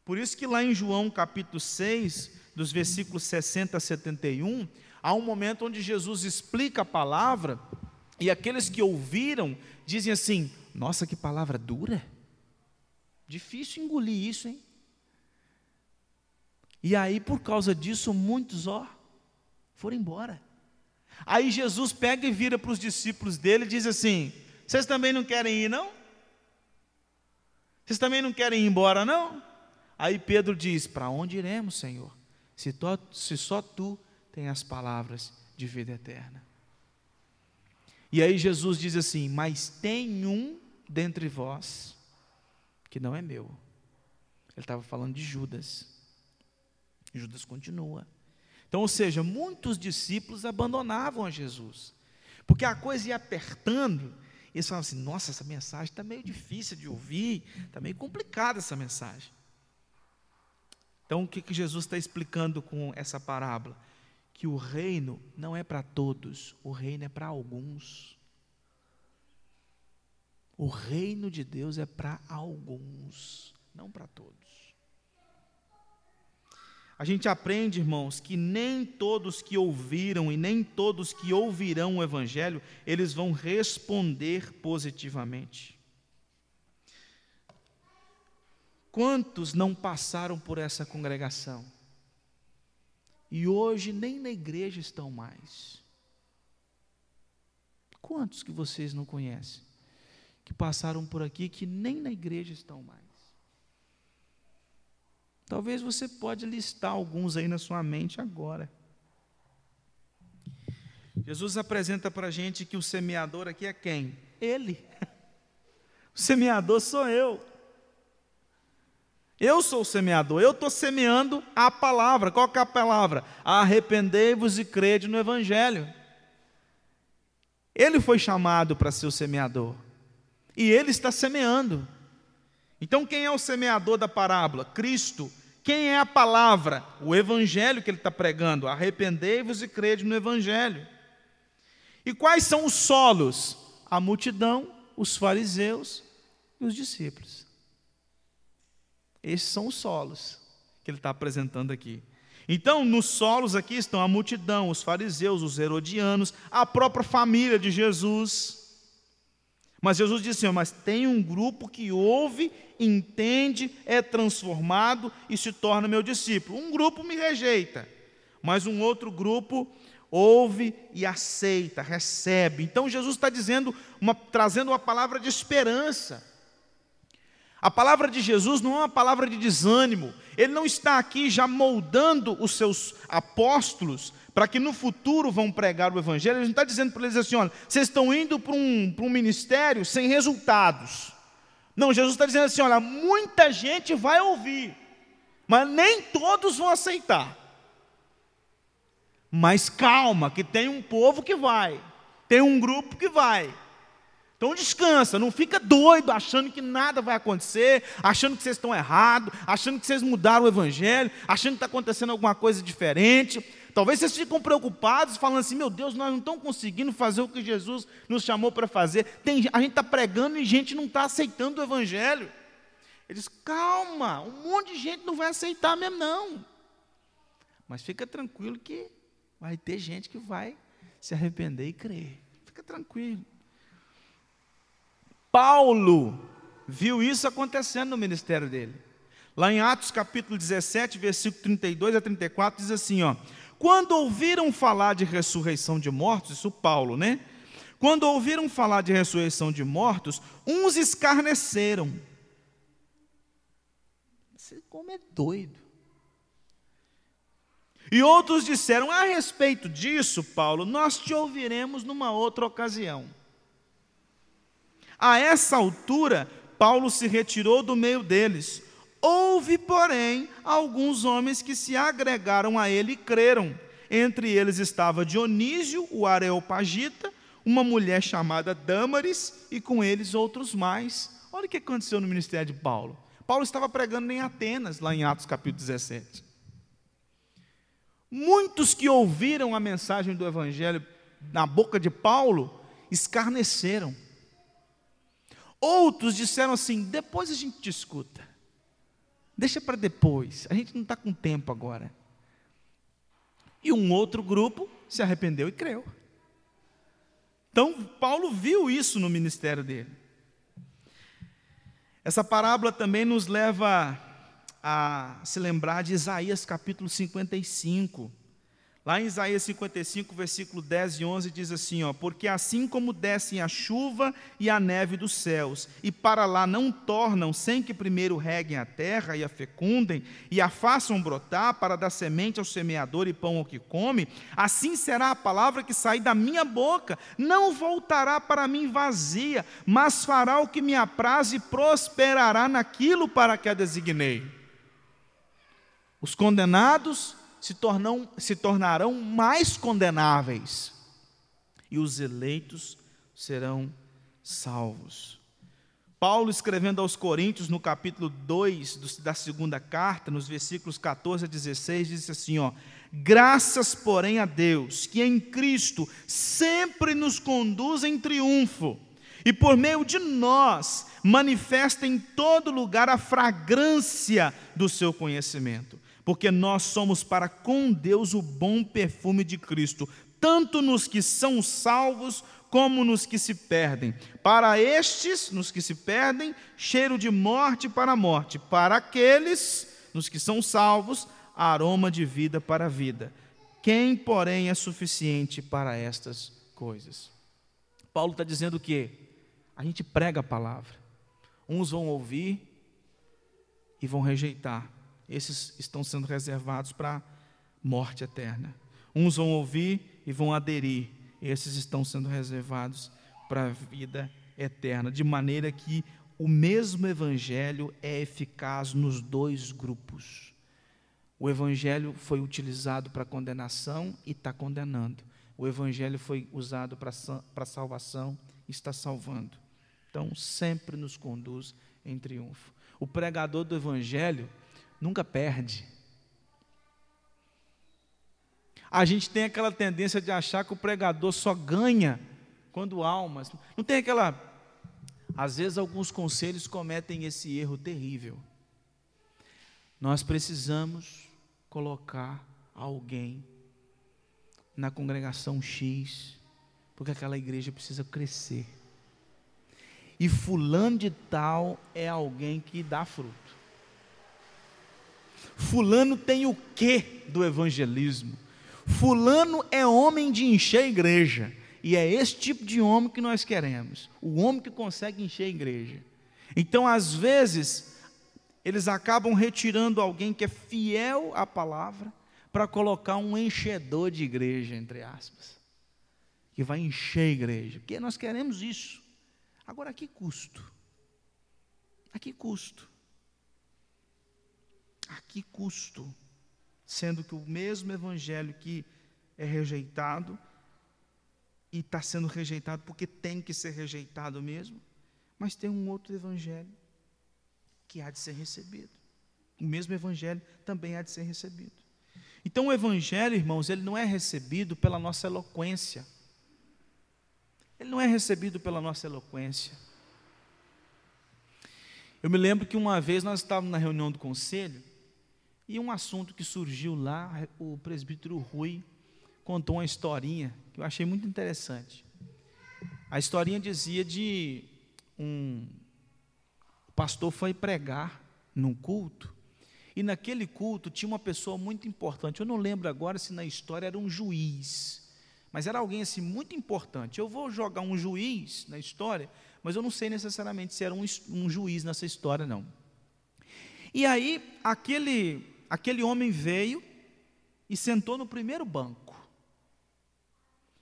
A: Por isso que lá em João capítulo 6, dos versículos 60 a 71, há um momento onde Jesus explica a palavra, e aqueles que ouviram dizem assim: Nossa, que palavra dura! Difícil engolir isso, hein? E aí, por causa disso, muitos, ó, foram embora. Aí Jesus pega e vira para os discípulos dele e diz assim: Vocês também não querem ir, não? Vocês também não querem ir embora, não? Aí Pedro diz: Para onde iremos, Senhor? Se, tu, se só tu tem as palavras de vida eterna. E aí Jesus diz assim: Mas tem um dentre vós que não é meu. Ele estava falando de Judas. Judas continua. Então, ou seja, muitos discípulos abandonavam a Jesus, porque a coisa ia apertando, e eles falavam assim: nossa, essa mensagem está meio difícil de ouvir, está meio complicada essa mensagem. Então, o que, que Jesus está explicando com essa parábola? Que o reino não é para todos, o reino é para alguns. O reino de Deus é para alguns, não para todos a gente aprende, irmãos, que nem todos que ouviram e nem todos que ouvirão o Evangelho, eles vão responder positivamente. Quantos não passaram por essa congregação? E hoje nem na igreja estão mais. Quantos que vocês não conhecem? Que passaram por aqui que nem na igreja estão mais. Talvez você pode listar alguns aí na sua mente agora. Jesus apresenta para a gente que o semeador aqui é quem? Ele. O semeador sou eu. Eu sou o semeador, eu estou semeando a palavra. Qual que é a palavra? Arrependei-vos e crede no Evangelho. Ele foi chamado para ser o semeador. E ele está semeando. Então, quem é o semeador da parábola? Cristo. Quem é a palavra? O evangelho que ele está pregando. Arrependei-vos e crede no evangelho. E quais são os solos? A multidão, os fariseus e os discípulos. Esses são os solos que ele está apresentando aqui. Então, nos solos aqui estão a multidão, os fariseus, os herodianos, a própria família de Jesus. Mas Jesus disse assim: Mas tem um grupo que ouve, entende, é transformado e se torna meu discípulo. Um grupo me rejeita, mas um outro grupo ouve e aceita, recebe. Então Jesus está dizendo, uma, trazendo uma palavra de esperança. A palavra de Jesus não é uma palavra de desânimo. Ele não está aqui já moldando os seus apóstolos para que no futuro vão pregar o Evangelho, ele não está dizendo para eles assim: olha, vocês estão indo para um, para um ministério sem resultados. Não, Jesus está dizendo assim: olha, muita gente vai ouvir, mas nem todos vão aceitar. Mas calma, que tem um povo que vai, tem um grupo que vai. Então descansa, não fica doido achando que nada vai acontecer, achando que vocês estão errados, achando que vocês mudaram o evangelho, achando que está acontecendo alguma coisa diferente. Talvez vocês ficam preocupados, falando assim: meu Deus, nós não estamos conseguindo fazer o que Jesus nos chamou para fazer. Tem, a gente está pregando e gente não está aceitando o Evangelho. Ele diz: calma, um monte de gente não vai aceitar mesmo, não. Mas fica tranquilo que vai ter gente que vai se arrepender e crer. Fica tranquilo. Paulo viu isso acontecendo no ministério dele. Lá em Atos capítulo 17, versículo 32 a 34, diz assim: ó. Quando ouviram falar de ressurreição de mortos, isso Paulo, né? Quando ouviram falar de ressurreição de mortos, uns escarneceram. Você como é doido. E outros disseram: A respeito disso, Paulo, nós te ouviremos numa outra ocasião. A essa altura, Paulo se retirou do meio deles, Houve, porém, alguns homens que se agregaram a ele e creram. Entre eles estava Dionísio, o Areopagita, uma mulher chamada Dâmaris e com eles outros mais. Olha o que aconteceu no ministério de Paulo. Paulo estava pregando em Atenas, lá em Atos capítulo 17. Muitos que ouviram a mensagem do Evangelho na boca de Paulo escarneceram. Outros disseram assim: depois a gente discuta. Deixa para depois, a gente não está com tempo agora. E um outro grupo se arrependeu e creu. Então, Paulo viu isso no ministério dele. Essa parábola também nos leva a se lembrar de Isaías capítulo 55. Lá em Isaías 55, versículo 10 e 11 diz assim, ó: "Porque assim como descem a chuva e a neve dos céus, e para lá não tornam sem que primeiro reguem a terra e a fecundem e a façam brotar para dar semente ao semeador e pão ao que come, assim será a palavra que sair da minha boca, não voltará para mim vazia, mas fará o que me apraz e prosperará naquilo para que a designei." Os condenados se, tornam, se tornarão mais condenáveis, e os eleitos serão salvos. Paulo, escrevendo aos Coríntios, no capítulo 2 da segunda carta, nos versículos 14 a 16, diz assim: ó, Graças, porém, a Deus, que em Cristo sempre nos conduz em triunfo, e por meio de nós manifesta em todo lugar a fragrância do seu conhecimento porque nós somos para com Deus o bom perfume de Cristo, tanto nos que são salvos como nos que se perdem. Para estes, nos que se perdem, cheiro de morte para a morte, para aqueles, nos que são salvos, aroma de vida para a vida. Quem, porém, é suficiente para estas coisas? Paulo está dizendo o quê? A gente prega a palavra. Uns vão ouvir e vão rejeitar esses estão sendo reservados para morte eterna. Uns vão ouvir e vão aderir, esses estão sendo reservados para a vida eterna, de maneira que o mesmo evangelho é eficaz nos dois grupos. O evangelho foi utilizado para condenação e está condenando. O evangelho foi usado para salvação e está salvando. Então, sempre nos conduz em triunfo. O pregador do evangelho nunca perde. A gente tem aquela tendência de achar que o pregador só ganha quando almas. Não tem aquela. Às vezes, alguns conselhos cometem esse erro terrível. Nós precisamos colocar alguém na congregação X, porque aquela igreja precisa crescer. E fulano de tal é alguém que dá fruto. Fulano tem o quê do evangelismo? Fulano é homem de encher a igreja. E é esse tipo de homem que nós queremos. O homem que consegue encher a igreja. Então, às vezes, eles acabam retirando alguém que é fiel à palavra para colocar um enchedor de igreja, entre aspas. Que vai encher a igreja. Porque nós queremos isso. Agora, a que custo? A que custo? A que custo? Sendo que o mesmo evangelho que é rejeitado, e está sendo rejeitado porque tem que ser rejeitado mesmo, mas tem um outro evangelho que há de ser recebido. O mesmo evangelho também há de ser recebido. Então o evangelho, irmãos, ele não é recebido pela nossa eloquência. Ele não é recebido pela nossa eloquência. Eu me lembro que uma vez nós estávamos na reunião do conselho e um assunto que surgiu lá, o presbítero Rui contou uma historinha que eu achei muito interessante. A historinha dizia de um o pastor foi pregar num culto e naquele culto tinha uma pessoa muito importante. Eu não lembro agora se na história era um juiz, mas era alguém assim muito importante. Eu vou jogar um juiz na história, mas eu não sei necessariamente se era um, um juiz nessa história não. E aí aquele aquele homem veio e sentou no primeiro banco.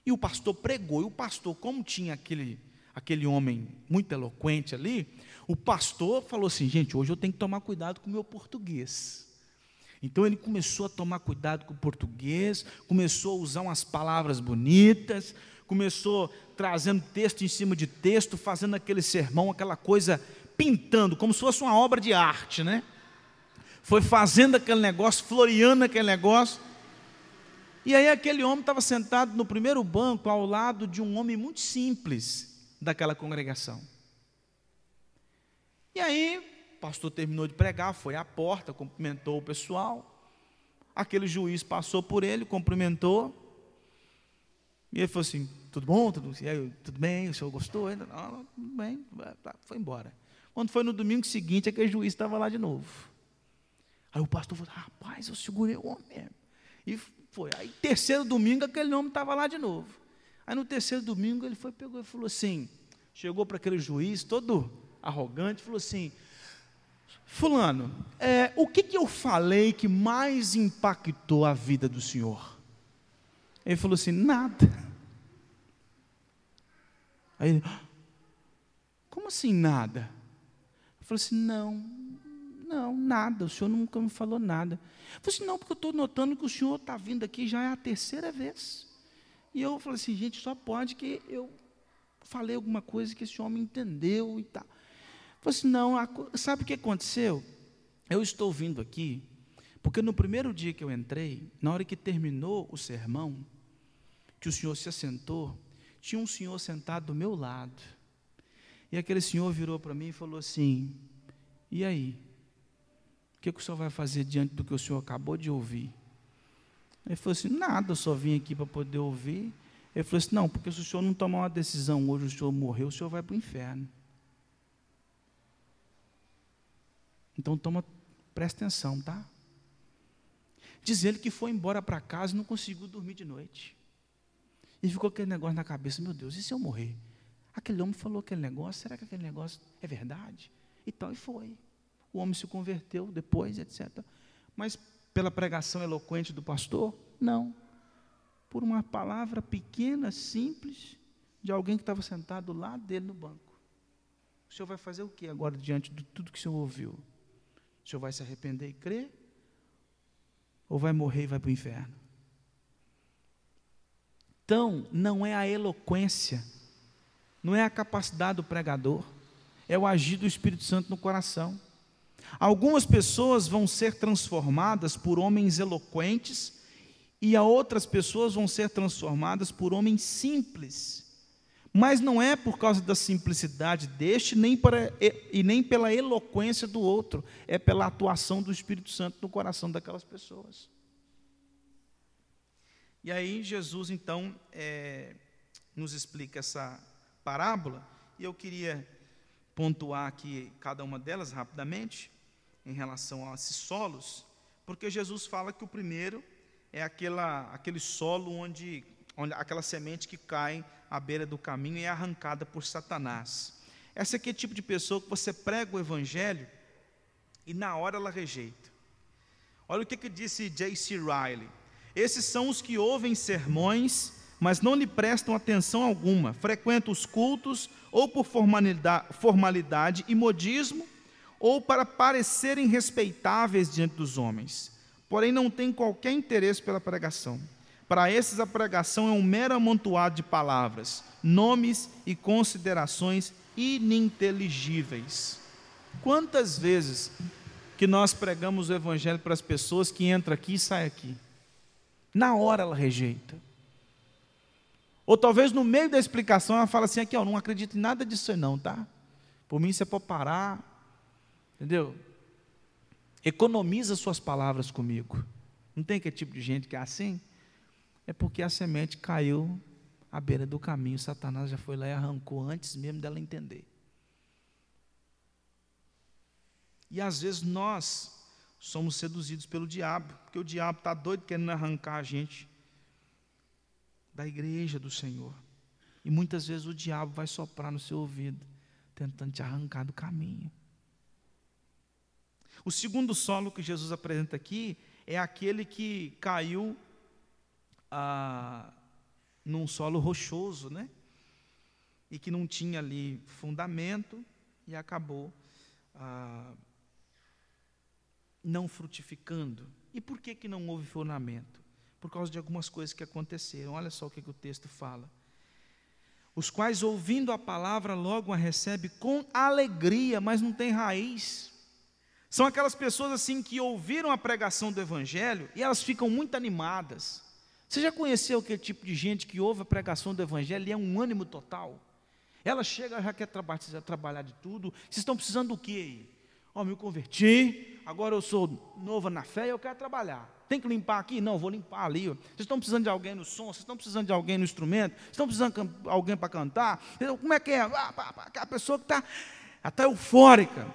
A: E o pastor pregou, e o pastor, como tinha aquele, aquele homem muito eloquente ali, o pastor falou assim: gente, hoje eu tenho que tomar cuidado com o meu português. Então ele começou a tomar cuidado com o português, começou a usar umas palavras bonitas, começou trazendo texto em cima de texto, fazendo aquele sermão, aquela coisa pintando, como se fosse uma obra de arte, né? Foi fazendo aquele negócio, floreando aquele negócio. E aí aquele homem estava sentado no primeiro banco ao lado de um homem muito simples daquela congregação. E aí, o pastor terminou de pregar, foi à porta, cumprimentou o pessoal. Aquele juiz passou por ele, cumprimentou. E ele falou assim: Tudo bom? Tudo, aí, tudo bem? O senhor gostou? Ainda? Tudo bem. Foi embora. Quando foi no domingo seguinte, aquele juiz estava lá de novo. Aí o pastor falou: Rapaz, eu segurei o homem. E foi. Aí, terceiro domingo, aquele homem estava lá de novo. Aí, no terceiro domingo, ele foi, pegou e falou assim: Chegou para aquele juiz, todo arrogante, falou assim: Fulano, é, o que, que eu falei que mais impactou a vida do senhor? Ele falou assim: Nada. Aí ele, como assim nada? Eu falei assim: Não, não, nada, o senhor nunca me falou nada. Eu falei assim: Não, porque eu estou notando que o senhor está vindo aqui já é a terceira vez. E eu falei assim: Gente, só pode que eu falei alguma coisa que esse homem entendeu e tal. Falei assim, não, sabe o que aconteceu? Eu estou vindo aqui, porque no primeiro dia que eu entrei, na hora que terminou o sermão, que o senhor se assentou, tinha um senhor sentado do meu lado. E aquele senhor virou para mim e falou assim: E aí? O que, que o senhor vai fazer diante do que o senhor acabou de ouvir? Ele falou assim: Nada, eu só vim aqui para poder ouvir. Ele falou assim: Não, porque se o senhor não tomar uma decisão hoje, o senhor morreu, o senhor vai para o inferno. Então toma, presta atenção, tá? Diz ele que foi embora para casa e não conseguiu dormir de noite. E ficou aquele negócio na cabeça, meu Deus, e se eu morrer? Aquele homem falou aquele negócio, será que aquele negócio é verdade? E tal, e foi. O homem se converteu depois, etc. Mas pela pregação eloquente do pastor? Não. Por uma palavra pequena, simples, de alguém que estava sentado lá dele no banco. O senhor vai fazer o que agora diante de tudo que o senhor ouviu? O senhor vai se arrepender e crer? Ou vai morrer e vai para o inferno? Então, não é a eloquência, não é a capacidade do pregador, é o agir do Espírito Santo no coração. Algumas pessoas vão ser transformadas por homens eloquentes e a outras pessoas vão ser transformadas por homens simples mas não é por causa da simplicidade deste, nem para, e nem pela eloquência do outro, é pela atuação do Espírito Santo no coração daquelas pessoas. E aí Jesus então é, nos explica essa parábola, e eu queria pontuar aqui cada uma delas rapidamente, em relação a esses solos, porque Jesus fala que o primeiro é aquela, aquele solo onde, onde aquela semente que cai à beira do caminho e é arrancada por Satanás. Essa aqui é o tipo de pessoa que você prega o evangelho e na hora ela rejeita. Olha o que, que disse J.C. Riley. Esses são os que ouvem sermões, mas não lhe prestam atenção alguma, frequentam os cultos ou por formalidade, formalidade e modismo, ou para parecerem respeitáveis diante dos homens, porém não têm qualquer interesse pela pregação. Para esses, a pregação é um mero amontoado de palavras, nomes e considerações ininteligíveis. Quantas vezes que nós pregamos o Evangelho para as pessoas que entra aqui e sai aqui? Na hora ela rejeita. Ou talvez no meio da explicação ela fala assim: aqui, eu não acredito em nada disso não, tá? Por mim você pode parar, entendeu? Economiza suas palavras comigo. Não tem aquele tipo de gente que é assim? é porque a semente caiu à beira do caminho. Satanás já foi lá e arrancou antes mesmo dela entender. E às vezes nós somos seduzidos pelo diabo, porque o diabo está doido querendo arrancar a gente da igreja do Senhor. E muitas vezes o diabo vai soprar no seu ouvido, tentando te arrancar do caminho. O segundo solo que Jesus apresenta aqui é aquele que caiu ah, num solo rochoso, né? e que não tinha ali fundamento e acabou ah, não frutificando. E por que, que não houve fundamento? Por causa de algumas coisas que aconteceram. Olha só o que, que o texto fala. Os quais, ouvindo a palavra, logo a recebe com alegria, mas não tem raiz. São aquelas pessoas assim que ouviram a pregação do Evangelho e elas ficam muito animadas. Você já conheceu aquele tipo de gente que ouve a pregação do Evangelho e é um ânimo total? Ela chega, já quer trabalhar, trabalhar de tudo. Vocês estão precisando do quê? Ó, oh, me converti, agora eu sou nova na fé e eu quero trabalhar. Tem que limpar aqui? Não, vou limpar ali. Vocês estão precisando de alguém no som? Vocês estão precisando de alguém no instrumento? Vocês estão precisando de alguém para cantar? Como é que é? Ah, a pessoa que está até eufórica.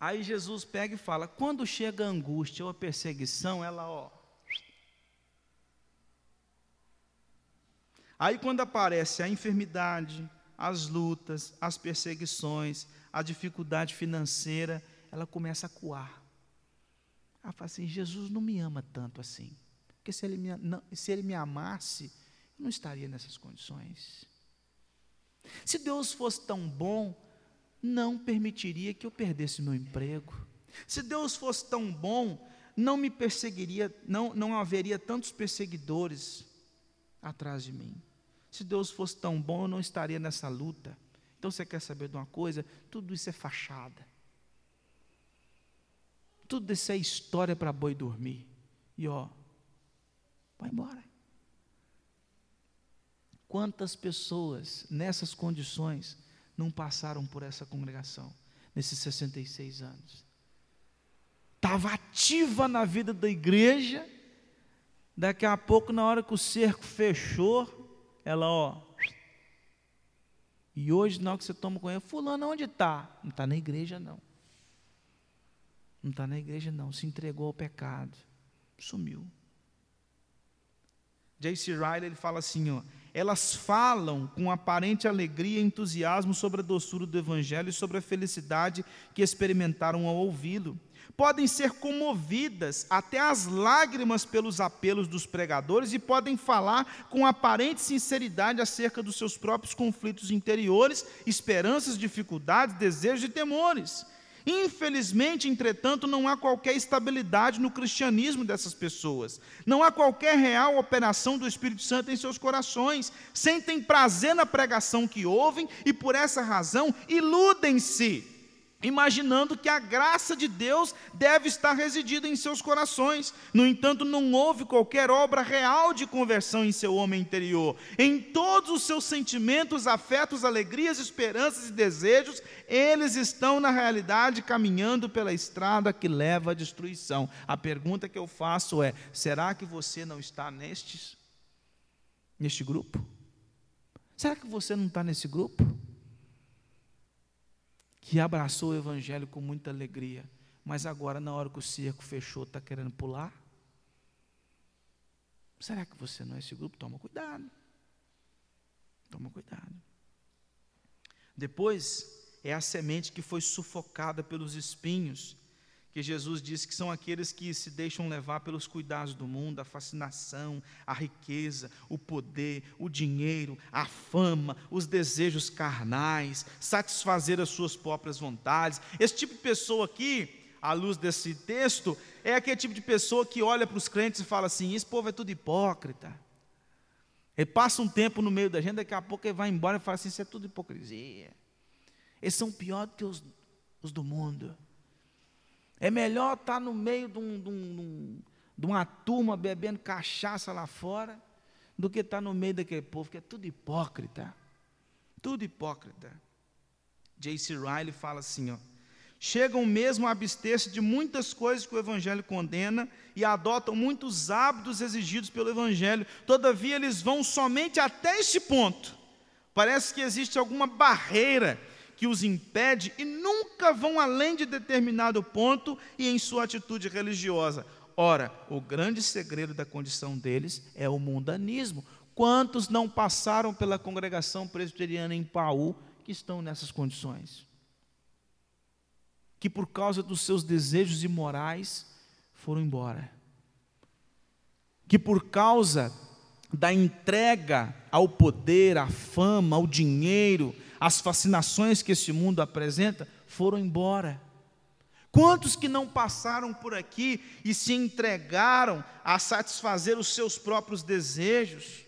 A: Aí Jesus pega e fala: quando chega a angústia ou a perseguição, ela, ó. Aí quando aparece a enfermidade, as lutas, as perseguições, a dificuldade financeira, ela começa a coar. Ela fala assim: Jesus não me ama tanto assim. Porque se ele me, não, se ele me amasse, eu não estaria nessas condições. Se Deus fosse tão bom, não permitiria que eu perdesse meu emprego. Se Deus fosse tão bom, não me perseguiria, não, não haveria tantos perseguidores atrás de mim. Se Deus fosse tão bom, eu não estaria nessa luta. Então você quer saber de uma coisa? Tudo isso é fachada. Tudo isso é história para boi dormir. E ó, vai embora. Quantas pessoas nessas condições não passaram por essa congregação nesses 66 anos. Estava ativa na vida da igreja, daqui a pouco, na hora que o cerco fechou, ela, ó. E hoje, na hora que você toma conhecimento, Fulano, onde está? Não está na igreja, não. Não está na igreja, não. Se entregou ao pecado. Sumiu. J.C. Riley ele fala assim: ó, elas falam com aparente alegria e entusiasmo sobre a doçura do Evangelho e sobre a felicidade que experimentaram ao ouvi-lo. Podem ser comovidas até as lágrimas pelos apelos dos pregadores e podem falar com aparente sinceridade acerca dos seus próprios conflitos interiores, esperanças, dificuldades, desejos e temores. Infelizmente, entretanto, não há qualquer estabilidade no cristianismo dessas pessoas. Não há qualquer real operação do Espírito Santo em seus corações. Sentem prazer na pregação que ouvem e, por essa razão, iludem-se imaginando que a graça de Deus deve estar residida em seus corações. No entanto, não houve qualquer obra real de conversão em seu homem interior. Em todos os seus sentimentos, afetos, alegrias, esperanças e desejos, eles estão na realidade caminhando pela estrada que leva à destruição. A pergunta que eu faço é: será que você não está nestes neste grupo? Será que você não está nesse grupo? Que abraçou o Evangelho com muita alegria, mas agora, na hora que o cerco fechou, está querendo pular? Será que você não é esse grupo? Toma cuidado. Toma cuidado. Depois é a semente que foi sufocada pelos espinhos que Jesus disse que são aqueles que se deixam levar pelos cuidados do mundo, a fascinação, a riqueza, o poder, o dinheiro, a fama, os desejos carnais, satisfazer as suas próprias vontades. Esse tipo de pessoa aqui, à luz desse texto, é aquele tipo de pessoa que olha para os crentes e fala assim: esse povo é tudo hipócrita. Ele passa um tempo no meio da gente, daqui a pouco ele vai embora e fala assim: isso é tudo hipocrisia. Eles são pior do que os, os do mundo. É melhor estar no meio de, um, de, um, de, uma turma bebendo cachaça lá fora do que estar no meio daquele povo que é tudo hipócrita. Tudo hipócrita. J.C. Riley fala assim: ó, chegam mesmo a abster-se de muitas coisas que o Evangelho condena e adotam muitos hábitos exigidos pelo Evangelho, todavia eles vão somente até este ponto. Parece que existe alguma barreira que os impede e nunca vão além de determinado ponto e em sua atitude religiosa. Ora, o grande segredo da condição deles é o mundanismo. Quantos não passaram pela congregação presbiteriana em Paú que estão nessas condições? Que por causa dos seus desejos imorais foram embora. Que por causa da entrega ao poder, à fama, ao dinheiro, às fascinações que esse mundo apresenta, foram embora. Quantos que não passaram por aqui e se entregaram a satisfazer os seus próprios desejos?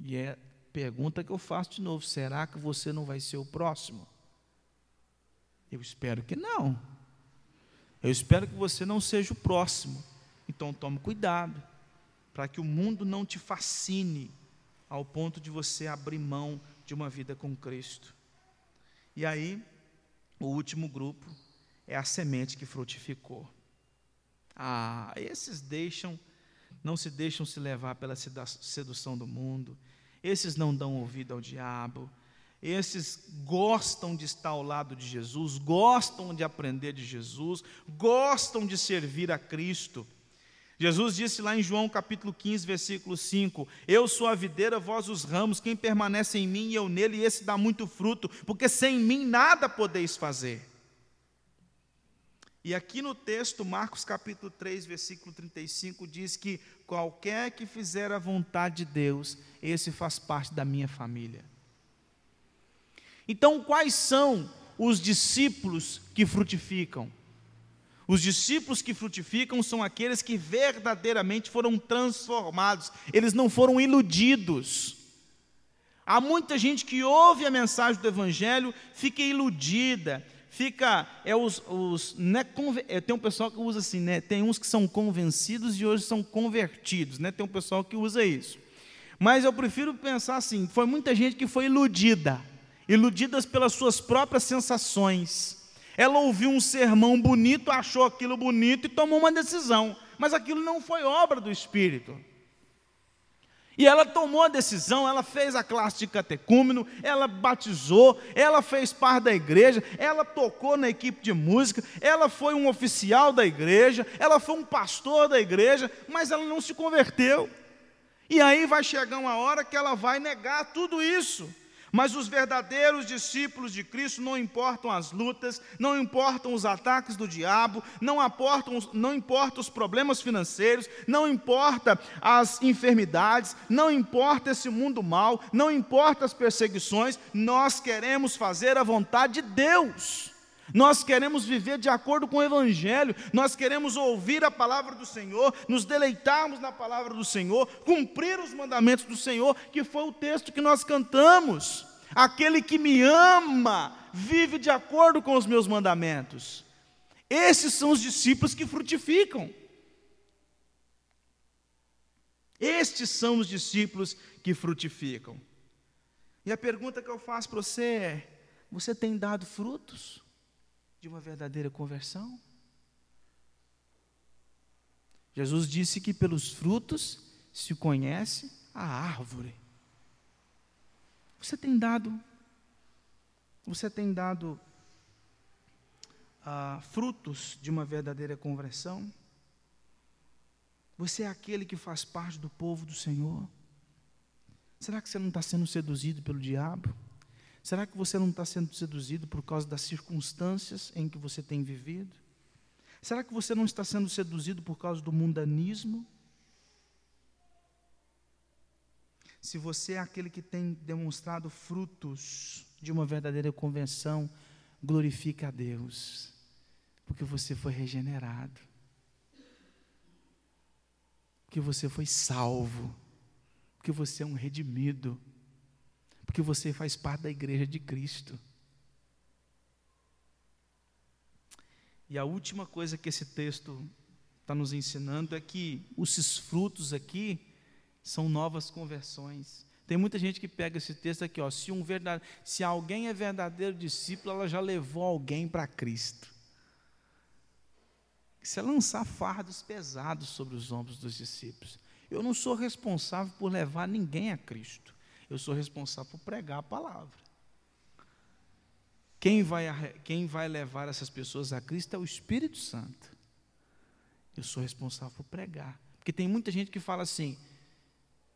A: E é pergunta que eu faço de novo: será que você não vai ser o próximo? Eu espero que não. Eu espero que você não seja o próximo. Então tome cuidado, para que o mundo não te fascine ao ponto de você abrir mão de uma vida com Cristo. E aí, o último grupo é a semente que frutificou. Ah, esses deixam, não se deixam se levar pela sedução do mundo, esses não dão ouvido ao diabo, esses gostam de estar ao lado de Jesus, gostam de aprender de Jesus, gostam de servir a Cristo. Jesus disse lá em João capítulo 15, versículo 5: Eu sou a videira, vós os ramos, quem permanece em mim e eu nele, esse dá muito fruto, porque sem mim nada podeis fazer. E aqui no texto, Marcos capítulo 3, versículo 35, diz que qualquer que fizer a vontade de Deus, esse faz parte da minha família. Então, quais são os discípulos que frutificam? Os discípulos que frutificam são aqueles que verdadeiramente foram transformados, eles não foram iludidos. Há muita gente que ouve a mensagem do Evangelho, fica iludida, fica. É os, os, né, é, tem um pessoal que usa assim, né, tem uns que são convencidos e hoje são convertidos, né, tem um pessoal que usa isso. Mas eu prefiro pensar assim: foi muita gente que foi iludida, iludidas pelas suas próprias sensações. Ela ouviu um sermão bonito, achou aquilo bonito e tomou uma decisão, mas aquilo não foi obra do Espírito. E ela tomou a decisão, ela fez a classe de catecúmeno, ela batizou, ela fez parte da igreja, ela tocou na equipe de música, ela foi um oficial da igreja, ela foi um pastor da igreja, mas ela não se converteu. E aí vai chegar uma hora que ela vai negar tudo isso. Mas os verdadeiros discípulos de Cristo não importam as lutas, não importam os ataques do diabo, não importam, não importam os problemas financeiros, não importa as enfermidades, não importa esse mundo mal, não importa as perseguições, nós queremos fazer a vontade de Deus. Nós queremos viver de acordo com o Evangelho, nós queremos ouvir a palavra do Senhor, nos deleitarmos na palavra do Senhor, cumprir os mandamentos do Senhor, que foi o texto que nós cantamos. Aquele que me ama vive de acordo com os meus mandamentos. Esses são os discípulos que frutificam. Estes são os discípulos que frutificam. E a pergunta que eu faço para você é: você tem dado frutos? De uma verdadeira conversão? Jesus disse que pelos frutos se conhece a árvore. Você tem dado, você tem dado ah, frutos de uma verdadeira conversão? Você é aquele que faz parte do povo do Senhor? Será que você não está sendo seduzido pelo diabo? Será que você não está sendo seduzido por causa das circunstâncias em que você tem vivido? Será que você não está sendo seduzido por causa do mundanismo? Se você é aquele que tem demonstrado frutos de uma verdadeira convenção, glorifica a Deus, porque você foi regenerado, porque você foi salvo, porque você é um redimido porque você faz parte da igreja de Cristo. E a última coisa que esse texto está nos ensinando é que os frutos aqui são novas conversões. Tem muita gente que pega esse texto aqui, ó, se, um verdade, se alguém é verdadeiro discípulo, ela já levou alguém para Cristo. Isso é lançar fardos pesados sobre os ombros dos discípulos. Eu não sou responsável por levar ninguém a Cristo. Eu sou responsável por pregar a palavra. Quem vai, quem vai levar essas pessoas a Cristo é o Espírito Santo. Eu sou responsável por pregar. Porque tem muita gente que fala assim: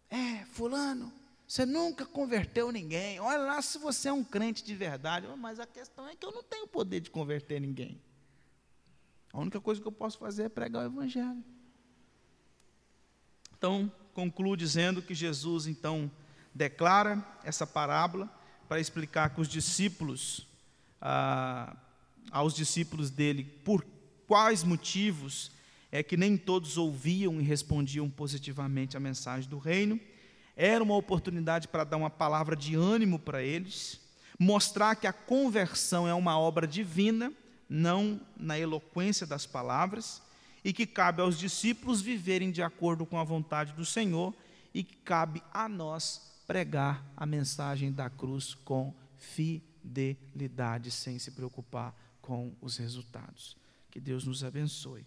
A: é, Fulano, você nunca converteu ninguém. Olha lá se você é um crente de verdade. Mas a questão é que eu não tenho poder de converter ninguém. A única coisa que eu posso fazer é pregar o Evangelho. Então, concluo dizendo que Jesus então declara essa parábola para explicar que os discípulos, ah, aos discípulos dele, por quais motivos é que nem todos ouviam e respondiam positivamente à mensagem do reino. Era uma oportunidade para dar uma palavra de ânimo para eles, mostrar que a conversão é uma obra divina, não na eloquência das palavras, e que cabe aos discípulos viverem de acordo com a vontade do Senhor e que cabe a nós pregar a mensagem da cruz com fidelidade, sem se preocupar com os resultados. Que Deus nos abençoe.